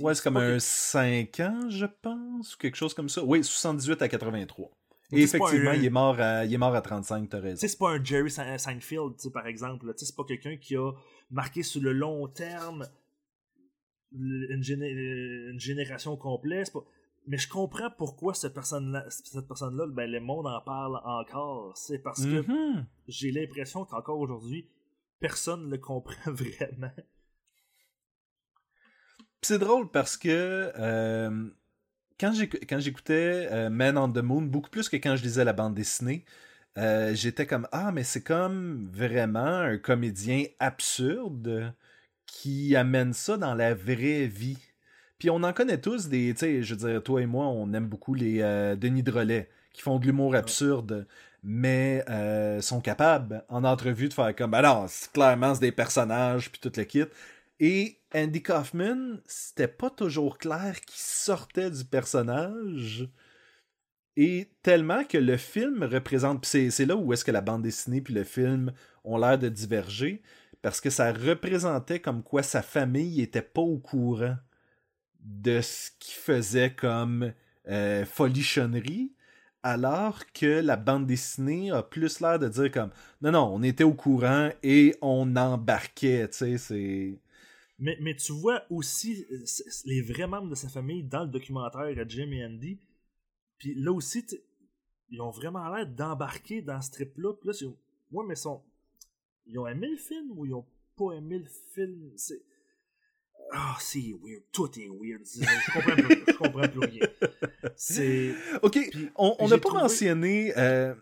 Ouais, c'est comme un que- 5 ans, je pense, ou quelque chose comme ça. Oui, 78 à 83. Mais Et effectivement, un- il, est mort à, il est mort à 35, t'as raison. c'est pas un Jerry Sein- Seinfeld, par exemple. c'est pas quelqu'un qui a marqué sur le long terme une, géné- une génération complète. pas- Mais je comprends pourquoi cette personne-là, cette personne-là, ben, le monde en parle encore. C'est parce que Mhm. j'ai l'impression qu'encore aujourd'hui, personne ne le comprend vraiment. C'est drôle parce que euh, quand j'éc- quand j'écoutais euh, Man on the Moon, beaucoup plus que quand je lisais la bande dessinée, euh, j'étais comme Ah, mais c'est comme vraiment un comédien absurde qui amène ça dans la vraie vie. Puis on en connaît tous des, tu sais, je veux dire, toi et moi, on aime beaucoup les Denis Drolet qui font de l'humour absurde, mais euh, sont capables en entrevue de faire comme, ah non, clairement c'est des personnages puis tout le kit. Et Andy Kaufman, c'était pas toujours clair qu'il sortait du personnage. Et tellement que le film représente. c'est là où est-ce que la bande dessinée puis le film ont l'air de diverger. Parce que ça représentait comme quoi sa famille était pas au courant de ce qu'il faisait comme euh, folichonnerie. Alors que la bande dessinée a plus l'air de dire comme non, non, on était au courant et on embarquait, tu sais, c'est. Mais, mais tu vois aussi euh, les vrais membres de sa famille dans le documentaire à Jim et Andy. Puis là aussi, ils ont vraiment l'air d'embarquer dans ce trip-là. Puis là, c'est- ouais, mais ils sont. Ils ont aimé le film ou ils ont pas aimé le film? C'est. Ah, c'est weird. Tout est weird. Je comprends plus, je comprends plus rien. C'est. Ok, Puis- on n'a pas trouvé- mentionné. euh,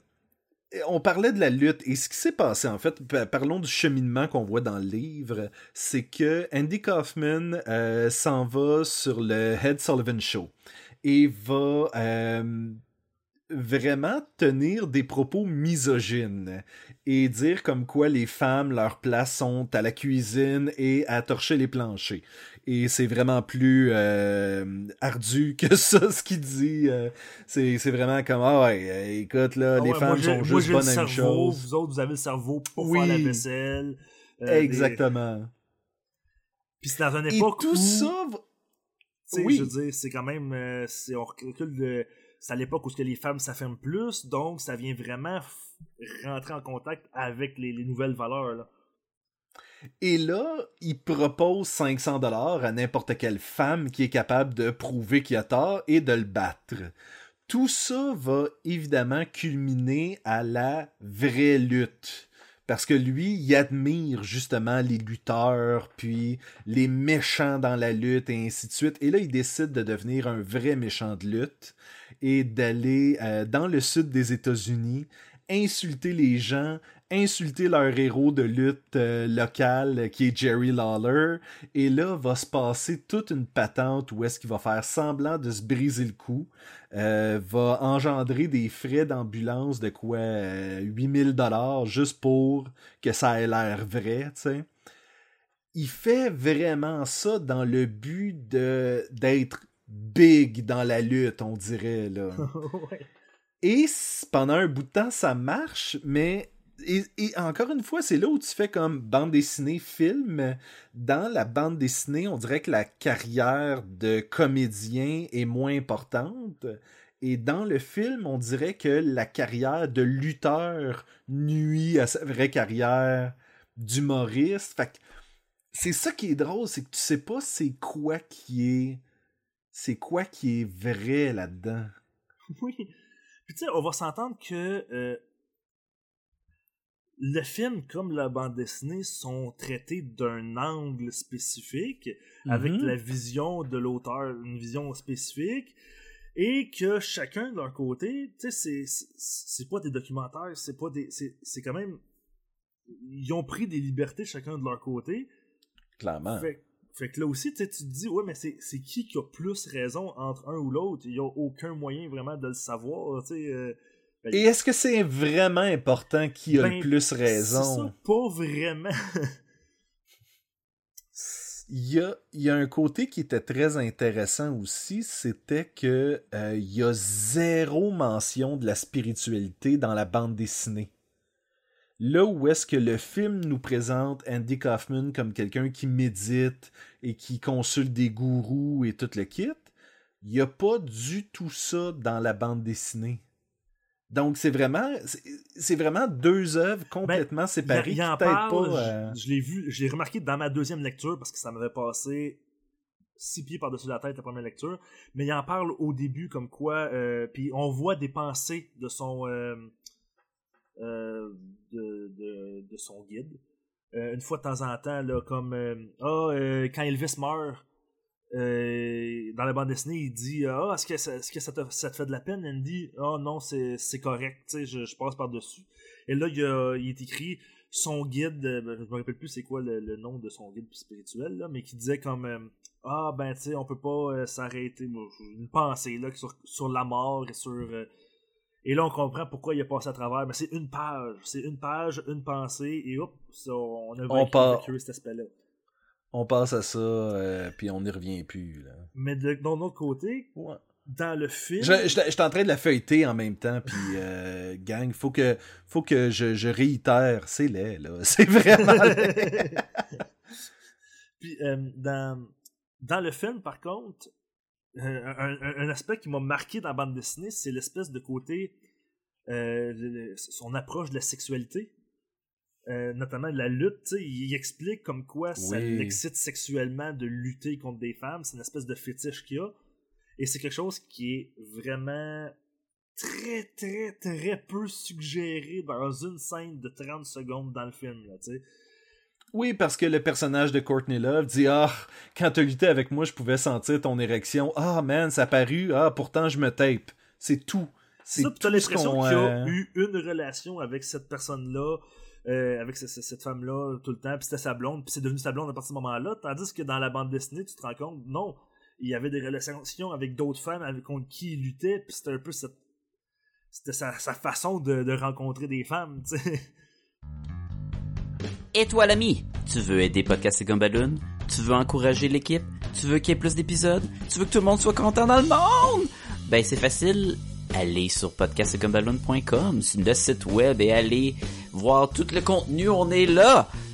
on parlait de la lutte et ce qui s'est passé en fait, pa- parlons du cheminement qu'on voit dans le livre, c'est que Andy Kaufman euh, s'en va sur le Head Sullivan Show et va euh, vraiment tenir des propos misogynes et dire comme quoi les femmes, leur place sont à la cuisine et à torcher les planchers. Et c'est vraiment plus euh, ardu que ça, ce qu'il dit. euh, c'est c'est vraiment comme, ah ouais, euh, écoute, là, Ah les femmes moi, sont moi, juste bonnes à une chose. Vous autres, vous avez le cerveau pour Oui. faire la vaisselle. euh, des- Exactement. Puis c'est dans une Et époque tout où... ça... va- Oui. Je veux dire, c'est quand même. c'est, on recule de. C'est à l'époque où ce que les femmes s'affirment plus, donc ça vient vraiment rentrer en contact avec les, les nouvelles valeurs. Et là, il propose 500 dollars à n'importe quelle femme qui est capable de prouver qu'il a tort et de le battre. Tout ça va évidemment culminer à la vraie lutte. Parce que lui, il admire justement les lutteurs, puis les méchants dans la lutte et ainsi de suite. Et là, il décide de devenir un vrai méchant de lutte et d'aller euh, dans le sud des États-Unis, insulter les gens, insulter leur héros de lutte euh, local euh, qui est Jerry Lawler. Et là, va se passer toute une patente où est-ce qu'il va faire semblant de se briser le cou, va engendrer des frais d'ambulance de quoi euh, 8000 dollars juste pour que ça ait l'air vrai, tu. Il fait vraiment ça dans le but d'être big dans la lutte, on dirait là. Ouais. Et pendant un bout de temps, ça marche, mais et, et encore une fois, c'est là où tu fais comme bande dessinée, film. Dans la bande dessinée, on dirait que la carrière de comédien est moins importante. Et dans le film, on dirait que la carrière de lutteur nuit à sa vraie carrière d'humoriste. Fait que c'est ça qui est drôle, c'est que tu sais pas c'est quoi qui est. C'est quoi qui est vrai là-dedans? Oui. Puis tu sais, on va s'entendre que euh, le film comme la bande dessinée sont traités d'un angle spécifique, avec Mhm. la vision de l'auteur, une vision spécifique, et que chacun de leur côté, tu sais, c'est- pas des documentaires, c'est pas des. c'est c'est quand même. Ils ont pris des libertés chacun de leur côté. Clairement. Fait, fait que là aussi, tu te dis, ouais, mais c'est c'est qui qui a plus raison entre un ou l'autre? Il n'y a aucun moyen vraiment de le savoir, tu sais. euh, ben, Et est-ce que c'est vraiment important qui a Ben, le plus C'est raison? ça, pas vraiment. Il y, a, il y a un côté qui était très intéressant aussi, c'était que euh, il y a zéro mention de la spiritualité dans la bande dessinée. Là où est-ce que le film nous présente Andy Kaufman comme quelqu'un qui médite et qui consulte des gourous et tout le kit, il n'y a pas du tout ça dans la bande dessinée. Donc c'est vraiment c'est- vraiment deux œuvres complètement séparées il, qui en parle, pas. euh, je, je l'ai vu, je l'ai remarqué dans ma deuxième lecture parce que ça m'avait passé six pieds par-dessus la tête la première lecture, mais il en parle au début comme quoi, euh, puis on voit des pensées de son euh, de, de, de son guide. Euh, une fois de temps en temps, là, comme euh, euh, quand Elvis meurt, euh, dans la bande dessinée, il dit Ah, est-ce que, ça, est-ce que ça, te, ça te fait de la peine Andy Ah non, c'est, correct, je, je passe par-dessus. Et là, il, est écrit son guide, euh, ben, je me rappelle plus c'est quoi le, le nom de son guide spirituel, là, mais qui disait comme euh, Ah, ben, tu sais, on peut pas euh, s'arrêter. Une pensée là, sur, sur la mort et sur. euh, et là, on comprend pourquoi il a passé à travers. Mais c'est une page. C'est une page, une pensée, et hop, ça, on a On part. cet aspect-là. On passe à ça, euh, puis on n'y revient plus. Là. Mais de, autre côté, Ouais. dans le film. Je, je, je suis en train de la feuilleter en même temps, puis euh, gang, faut que, faut que je, je réitère, c'est laid, là. C'est vraiment laid. Puis euh, dans, dans le film, par contre, un, aspect qui m'a marqué dans la bande dessinée, c'est l'espèce de côté, euh, le- son approche de la sexualité. Euh, notamment de la lutte, il explique comme quoi ça l'excite sexuellement de lutter contre des femmes, c'est une espèce de fétiche qu'il a, et c'est quelque chose qui est vraiment très très très peu suggéré dans une scène de 30 secondes dans le film, là, tu sais. Oui, parce que le personnage de Courtney Love dit Ah, quand t'as lutté avec moi, je pouvais sentir ton érection. Ah, man, ça paru. Ah, pourtant, je me tape. C'est tout. C'est ça, tout ce l'impression qu'il y a euh, eu une relation avec cette personne-là, euh, avec ce- ce- cette femme-là tout le temps, puis c'était sa blonde, puis c'est devenu sa blonde à partir de ce moment-là, tandis que dans la bande dessinée, tu te rends compte, non, il y avait des relations avec d'autres femmes avec contre qui il luttait, puis c'était un peu cette... C'était sa, sa façon de, de rencontrer des femmes, tu sais. Et toi l'ami, tu veux aider Podcast et? Tu veux encourager l'équipe? Tu veux qu'il y ait plus d'épisodes? Tu veux que tout le monde soit content dans le monde? Ben c'est facile, allez sur podcastgumballoon.com, c'est le site web et allez voir tout le contenu, on est là!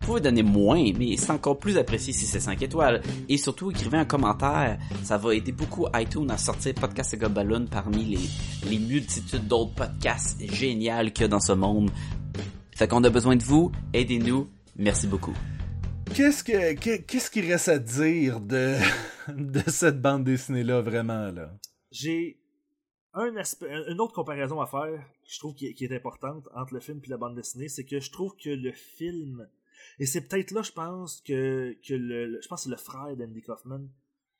Vous pouvez donner moins, mais c'est encore plus apprécié si c'est 5 étoiles. Et surtout, écrivez un commentaire. Ça va aider beaucoup iTunes à sortir Podcast et Gumballoon parmi les, les multitudes d'autres podcasts géniaux qu'il y a dans ce monde. Fait qu'on a besoin de vous. Aidez-nous. Merci beaucoup. Qu'est-ce que que- qu'est-ce qu'il reste à dire de de cette bande dessinée là vraiment là? J'ai un aspect, une autre comparaison à faire, que je trouve qui est, qui est importante entre le film et la bande dessinée, c'est que je trouve que le film, et c'est peut-être là, je pense que, que le, le- je pense que c'est le frère d'Andy Kaufman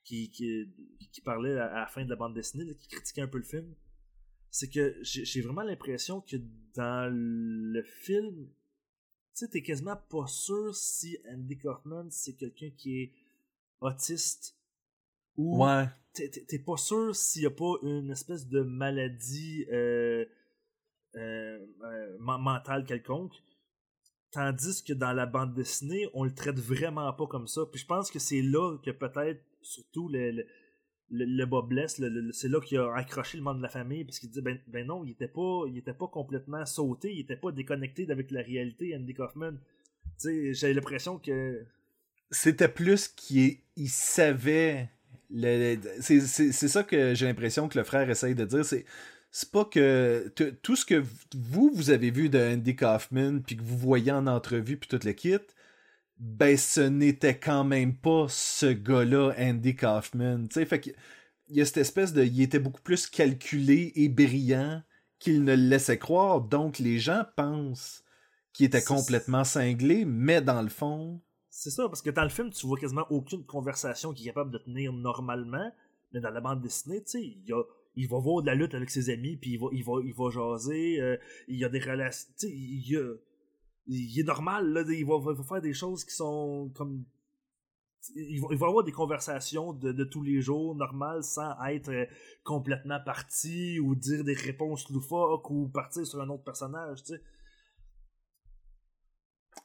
qui, qui, qui parlait à, la fin de la bande dessinée, qui critiquait un peu le film. C'est que j'ai vraiment l'impression que dans le film, tu sais, t'es quasiment pas sûr si Andy Kaufman c'est quelqu'un qui est autiste ou Ouais. t'es- pas sûr s'il y a pas une espèce de maladie euh, euh, euh, men- mentale quelconque. Tandis que dans la bande dessinée, on le traite vraiment pas comme ça. Puis je pense que c'est là que peut-être, surtout, le, le, le, le- c'est là qu'il a accroché le monde de la famille, parce qu'il dit ben, ben non, il était pas il était pas complètement sauté, il était pas déconnecté avec la réalité, Andy Kaufman. J'ai l'impression que C'était plus qu'il il savait. le- c'est ça que j'ai l'impression que le frère essaye de dire. C'est c'est pas que tout ce que vous vous avez vu de Andy Kaufman puis que vous voyez en entrevue puis tout le kit, ben ce n'était quand même pas ce gars-là Andy Kaufman. Tu sais, fait que il y a cette espèce de, il était beaucoup plus calculé et brillant qu'il ne le laissait croire. Donc les gens pensent qu'il était complètement cinglé, mais dans le fond. C'est ça, parce que dans le film, tu vois quasiment aucune conversation qui est capable de tenir normalement, mais dans la bande dessinée, tu sais, il, y a- il va voir de la lutte avec ses amis, puis il va, il va, il va jaser, euh, il y a des relations, tu sais, il, il est normal, là, il va, il va faire des choses qui sont comme... Il va, il va avoir des conversations de, de tous les jours normales sans être euh, complètement parti ou dire des réponses loufoques ou partir sur un autre personnage, tu sais.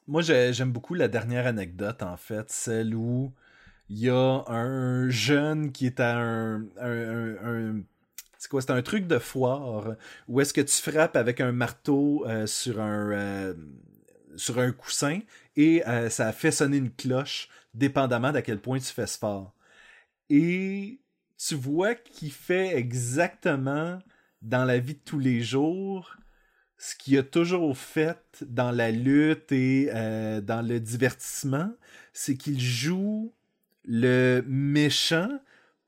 Moi, j'ai- j'aime beaucoup la dernière anecdote, en fait, celle où il y a un jeune qui est à un- c'est quoi? C'est un truc de foire où est-ce que tu frappes avec un marteau euh, sur un. euh, sur un coussin et euh, ça fait sonner une cloche dépendamment d'à quel point tu fais ce fort. Et tu vois qu'il fait exactement dans la vie de tous les jours ce qu'il a toujours fait dans la lutte et dans le divertissement, c'est qu'il joue le méchant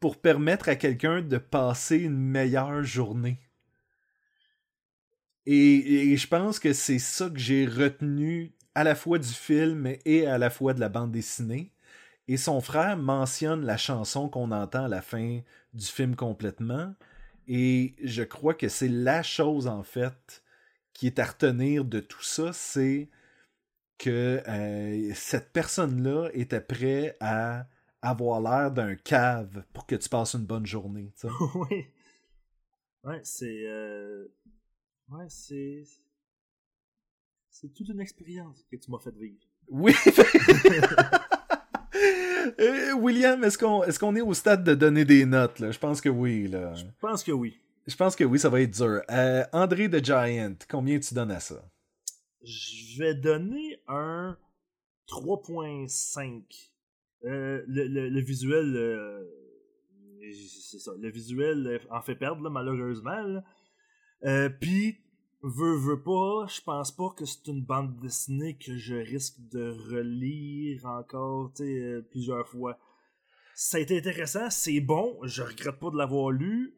pour permettre à quelqu'un de passer une meilleure journée. Et, je pense que c'est ça que j'ai retenu à la fois du film et à la fois de la bande dessinée. Et son frère mentionne la chanson qu'on entend à la fin du film complètement. Et je crois que c'est la chose, en fait, qui est à retenir de tout ça, c'est que euh, cette personne-là était prêt à avoir l'air d'un cave pour que tu passes une bonne journée. oui. Ouais, c'est. euh, Ouais, c'est. C'est toute une expérience que tu m'as fait vivre. Oui. Euh, William, est-ce qu'on est, qu'on est au stade de donner des notes? Là? Je pense que oui. Là. Je pense que oui. Je pense que oui, ça va être dur. Euh, André de Giant, combien tu donnes à ça? Je vais donner un 3.5. Euh, le, le, le visuel. euh, c'est ça. Le visuel euh, en fait perdre, malheureusement. Puis, veux, veux pas, je pense pas que c'est une bande dessinée que je risque de relire encore plusieurs fois. Ça a été intéressant, c'est bon, je regrette pas de l'avoir lu.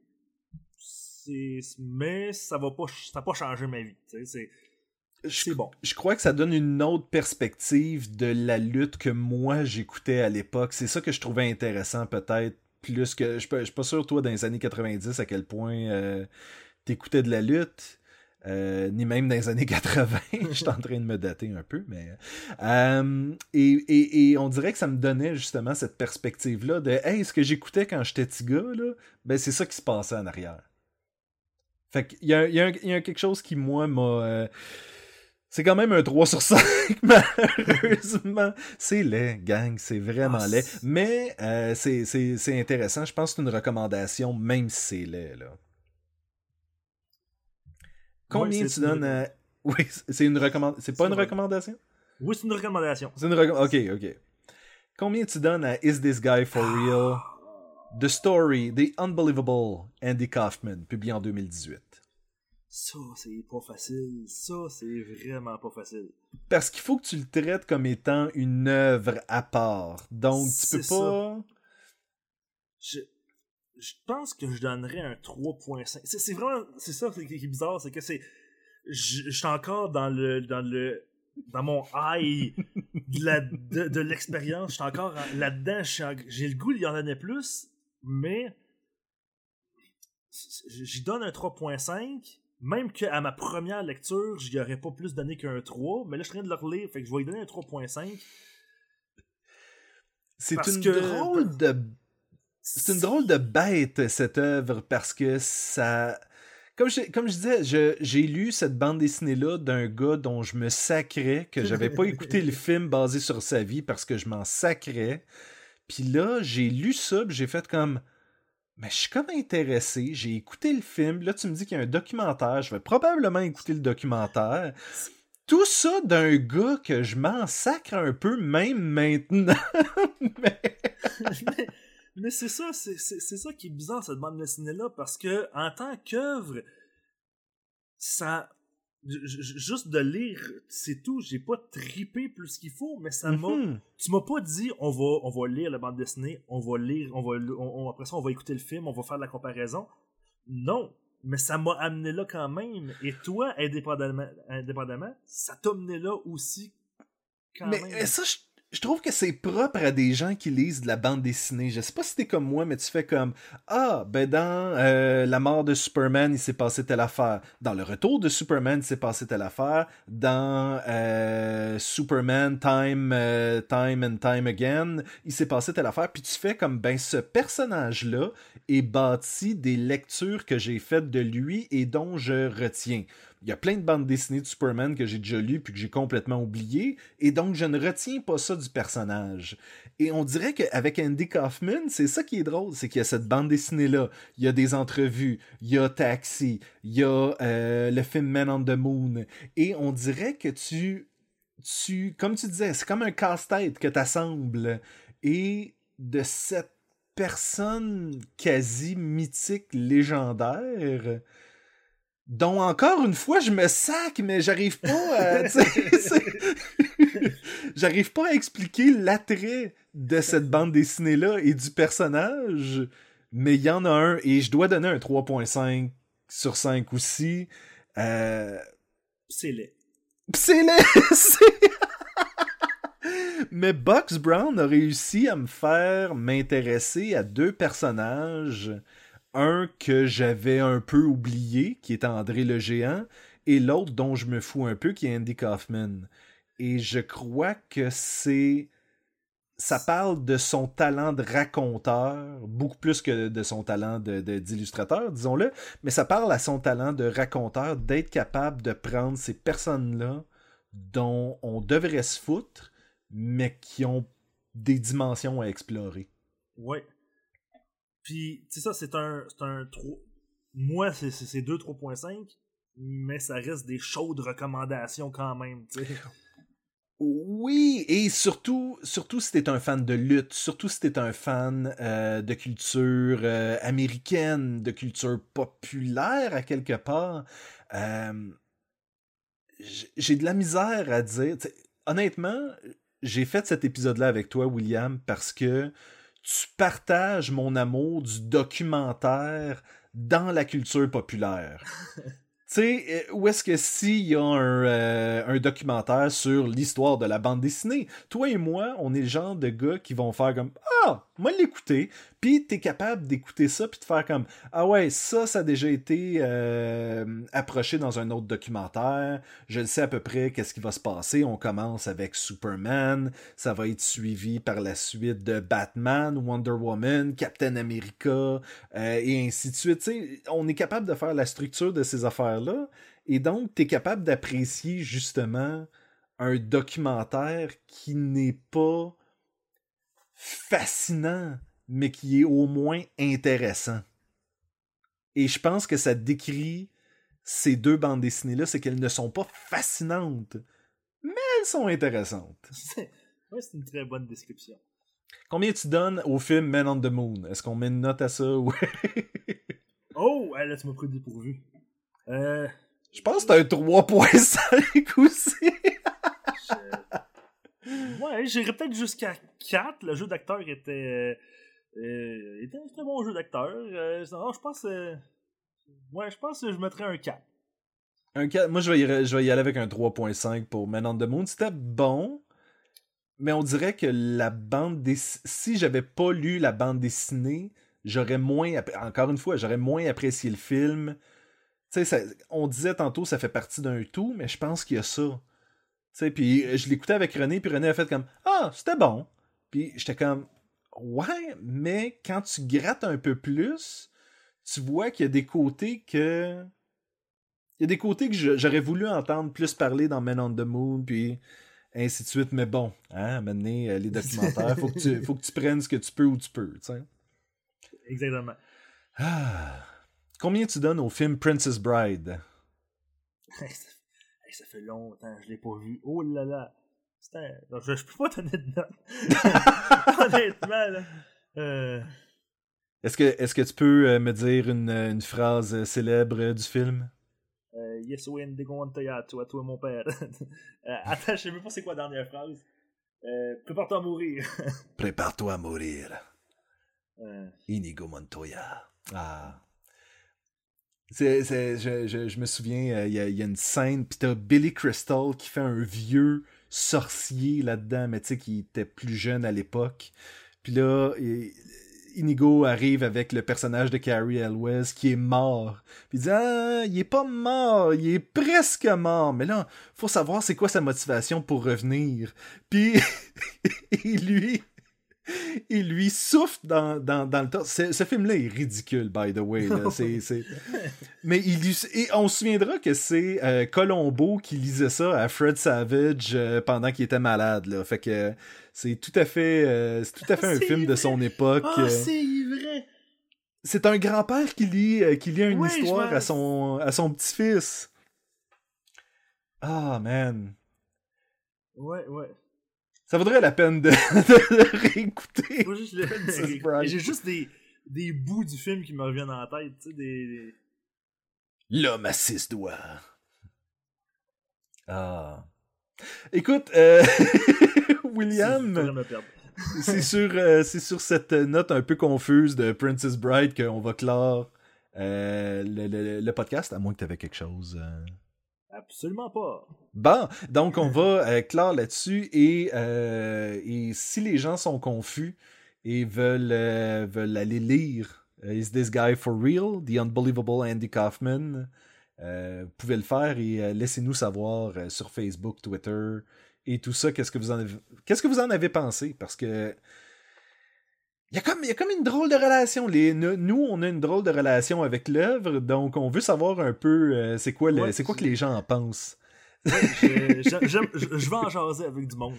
Mais ça va pas, ça va pas changer ma vie. C'est bon. je crois que ça donne une autre perspective de la lutte que moi j'écoutais à l'époque. C'est ça que je trouvais intéressant peut-être plus que... Je suis pas- je suis pas sûr, toi, dans les années 90, à quel point euh, t'écoutais de la lutte. euh, ni même dans les années 80. Je suis en train de me dater un peu, mais... euh, et, et- et on dirait que ça me donnait justement cette perspective-là de « Hey, ce que j'écoutais quand j'étais petit gars, là, ben c'est ça qui se passait en arrière. » Fait qu'il y a, il y a un- il y a quelque chose qui, moi, m'a... c'est quand même un 3 sur 5, malheureusement. C'est laid, gang, c'est vraiment Ah, laid. Mais euh, c'est, intéressant. Je pense que c'est une recommandation, même si c'est laid. Là. Combien Ouais, tu une donnes à... Oui, c'est une recommandation. C'est pas une recommandation? Oui, c'est une recommandation. C'est une recommandation. Ok, ok. Combien tu donnes à Is This Guy For Real? The Story, The Unbelievable Andy Kaufman, publié en 2018. Ça, c'est pas facile. Ça, c'est vraiment pas facile. Parce qu'il faut que tu le traites comme étant une œuvre à part. Donc, tu peux pas. Je, je pense que je donnerais un 3.5. C'est vraiment. C'est ça qui est bizarre, c'est que c'est. Je je suis encore dans le. dans le. dans mon high de la- de, de l'expérience. Je suis encore en- là-dedans. J'ai le goût d'y en donner plus, mais. J'y donne un 3.5. Même qu'à ma première lecture, j'y aurais pas plus donné qu'un 3, mais là je suis en train de le relire, fait que je vais lui donner un 3.5. C'est une que- drôle de. C'est une drôle de bête, cette œuvre, parce que ça. Comme je, comme je disais, j'ai lu cette bande dessinée-là d'un gars dont je me sacrais, que j'avais pas écouté le film basé sur sa vie parce que je m'en sacrais. Puis là, j'ai lu ça, j'ai fait comme. Mais je suis comme intéressé, j'ai écouté le film, là tu me dis qu'il y a un documentaire, je vais probablement écouter le documentaire. Tout ça d'un gars que je m'en sacre un peu, même maintenant. Mais- mais mais c'est ça, c'est c'est- c'est ça qui est bizarre cette bande dessinée là parce que en tant qu'œuvre, ça, juste de lire, c'est tout. J'ai pas tripé plus qu'il faut, mais ça m'a. Mhm. Tu m'as pas dit on va on va lire la bande dessinée, on va lire, on va on- on- après ça on va écouter le film, on va faire de la comparaison. Non, mais ça m'a amené là quand même. Et toi, indépendamment, indépendamment, ça t'a amené là aussi. Quand Mais même. euh, ça, je, je trouve que c'est propre à des gens qui lisent de la bande dessinée. Je sais pas si t'es comme moi, mais tu fais comme Ah, ben dans euh, La mort de Superman, il s'est passé telle affaire. Dans Le retour de Superman, il s'est passé telle affaire. Dans euh, Superman Time, euh, Time and Time Again, il s'est passé telle affaire. Puis tu fais comme Ben, ce personnage-là est bâti des lectures que j'ai faites de lui et dont je retiens. Il y a plein de bandes dessinées de Superman que j'ai déjà lues puis que j'ai complètement oublié, et donc je ne retiens pas ça du personnage. Et on dirait qu'avec Andy Kaufman, c'est ça qui est drôle, c'est qu'il y a cette bande dessinée-là, il y a des entrevues, il y a Taxi, il y a euh, le film Man on the Moon, et on dirait que tu, tu comme tu disais, c'est comme un casse-tête que tu assembles, et de cette personne quasi mythique, légendaire, dont encore une fois je me sac, mais j'arrive pas à. c'est- j'arrive pas à expliquer l'attrait de cette bande dessinée-là et du personnage, mais il y en a un, et je dois donner un 3.5 sur 5 aussi. Euh, c'est laid. C'est laid! Mais Box Brown a réussi à me faire m'intéresser à deux personnages. Un que j'avais un peu oublié, qui est André le Géant, et l'autre dont je me fous un peu, qui est Andy Kaufman. Et je crois que c'est. Ça parle de son talent de raconteur, beaucoup plus que de son talent d'illustrateur, disons-le, mais ça parle à son talent de raconteur, d'être capable de prendre ces personnes-là dont on devrait se foutre, mais qui ont des dimensions à explorer. Ouais. Puis, tu sais, ça, c'est un, un 3. Moi, c'est, c'est, c'est 2 3.5, mais ça reste des chaudes recommandations quand même, tu sais. Oui, et surtout, surtout si t'es un fan de lutte, surtout si t'es un fan euh, de culture euh, américaine, de culture populaire à quelque part, euh, j'ai de la misère à dire. Honnêtement, j'ai fait cet épisode-là avec toi, William, parce que tu partages mon amour du documentaire dans la culture populaire. Tu sais, euh, où est-ce que s'il y a un, euh, un documentaire sur l'histoire de la bande dessinée, toi et moi, on est le genre de gars qui vont faire comme Ah, moi l'écouter, puis t'es capable d'écouter ça, puis de faire comme Ah ouais, ça, ça a déjà été euh, approché dans un autre documentaire, je le sais à peu près qu'est-ce qui va se passer. On commence avec Superman, ça va être suivi par la suite de Batman, Wonder Woman, Captain America, euh, et ainsi de suite. On est capable de faire la structure de ces affaires-là, et donc tu es capable d'apprécier justement un documentaire qui n'est pas fascinant, mais qui est au moins intéressant. Et je pense que ça décrit ces deux bandes dessinées-là, c'est qu'elles ne sont pas fascinantes, mais elles sont intéressantes. C'est, une très bonne description. Combien tu donnes au film Man on the Moon? Est-ce qu'on met une note à ça? ou- Oh, là, tu m'as pris dépourvu. Euh, Je pense que c'est un 3.5 aussi. Je- Ouais, j'irais peut-être jusqu'à 4. Le jeu d'acteur était. Euh, était un très bon jeu d'acteur. Euh, je pense. euh, Ouais, je pense que je mettrais un 4. Un 4 moi, je vais, y, je vais y aller avec un 3.5 pour Man on the Moon. C'était bon, mais on dirait que la bande dessinée... Si j'avais pas lu la bande dessinée, j'aurais moins... Encore une fois, j'aurais moins apprécié le film. On disait tantôt ça fait partie d'un tout, mais je pense qu'il y a ça. Puis je l'écoutais avec René, puis René a fait comme « Ah, c'était bon! » Puis j'étais comme « Ouais, mais quand tu grattes un peu plus, tu vois qu'il y a des côtés que... Il y a des côtés que j'aurais voulu entendre plus parler dans Men on the Moon, puis ainsi de suite. Mais bon, hein, maintenant, euh, les documentaires, faut que, tu, faut que tu prennes ce que tu peux où tu peux, tu sais. Exactement. Ah. Combien tu donnes au film Princess Bride? Ça, fait longtemps je l'ai pas vu. Oh là là. Je, je peux pas donner de note. Honnêtement, là. Euh, Est-ce que, est que tu peux euh, me dire une, une phrase euh, célèbre du film? euh, yes, des à toi, toi, mon père. Euh, attends, je sais même pas c'est quoi la dernière phrase. Euh, Prépare-toi à mourir. Prépare-toi à mourir. Inigo Montoya. Ah. C'est, c'est- je, je- je me souviens, il y, y a une scène, puis t'as Billy Crystal qui fait un vieux sorcier là-dedans, mais tu sais, qui était plus jeune à l'époque. Puis là, Inigo arrive avec le personnage de Carrie Elwes qui est mort. Puis il dit Ah, il est pas mort, il est presque mort. Mais là, faut savoir c'est quoi sa motivation pour revenir. Puis il lui il lui souffle dans, dans, dans le torse. Ce, film-là est ridicule, by the way. là. C'est, c'est- Mais il lui- et on se souviendra que c'est euh, Colombo qui lisait ça à Fred Savage euh, pendant qu'il était malade. Là. Fait que c'est tout à fait, euh, c'est tout à fait un C'est film de son époque. Ah, c'est vrai! c'est un grand-père qui lit, qui lit une histoire à son, à son petit-fils. Ah, man. Ouais, ouais. Ça vaudrait la peine de, réécouter. Moi, le J'ai juste des, des bouts du film qui me reviennent en tête, tu sais, des... L'homme à six doigts. Ah. Écoute, euh, William, c'est sur, euh, sur cette note un peu confuse de Princess Bride qu'on va clore euh, le, le- le podcast, à moins que tu avais quelque chose. Absolument pas. Bon, donc on va euh, clore là-dessus et, euh, si les gens sont confus et veulent, euh, veulent aller lire euh, Is This Guy For Real? The Unbelievable Andy Kaufman, vous pouvez le faire et laissez-nous savoir sur Facebook, Twitter et tout ça, qu'est-ce que vous en qu'est-ce que vous en avez pensé? Parce que il y, a comme, il y a comme une drôle de relation. Les, nous, on a une drôle de relation avec l'œuvre, donc on veut savoir un peu euh, c'est quoi, Ouais, c'est quoi que les gens en pensent. Je, vais en jaser avec du monde.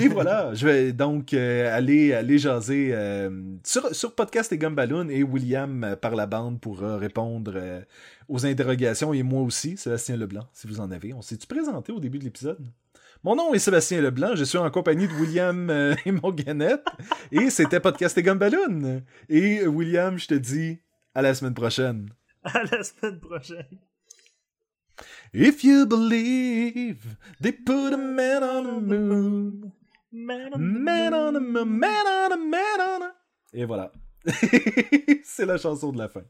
Et voilà, je vais donc euh, aller, aller jaser euh, sur, sur Podcast et Gumballoon et William euh, par la bande pourra répondre aux interrogations et moi aussi, Sébastien Leblanc, si vous en avez. On s'est-tu présenté au début de l'épisode? Mon nom est Sébastien Leblanc, je suis en compagnie de William euh, et Morganette et c'était Podcast et Gumballoon. Et euh, William, je te dis à la semaine prochaine. À la semaine prochaine. If you believe they put a man on the moon. Man on the Man on a moon. man on a man on. Et voilà. C'est la chanson de la fin.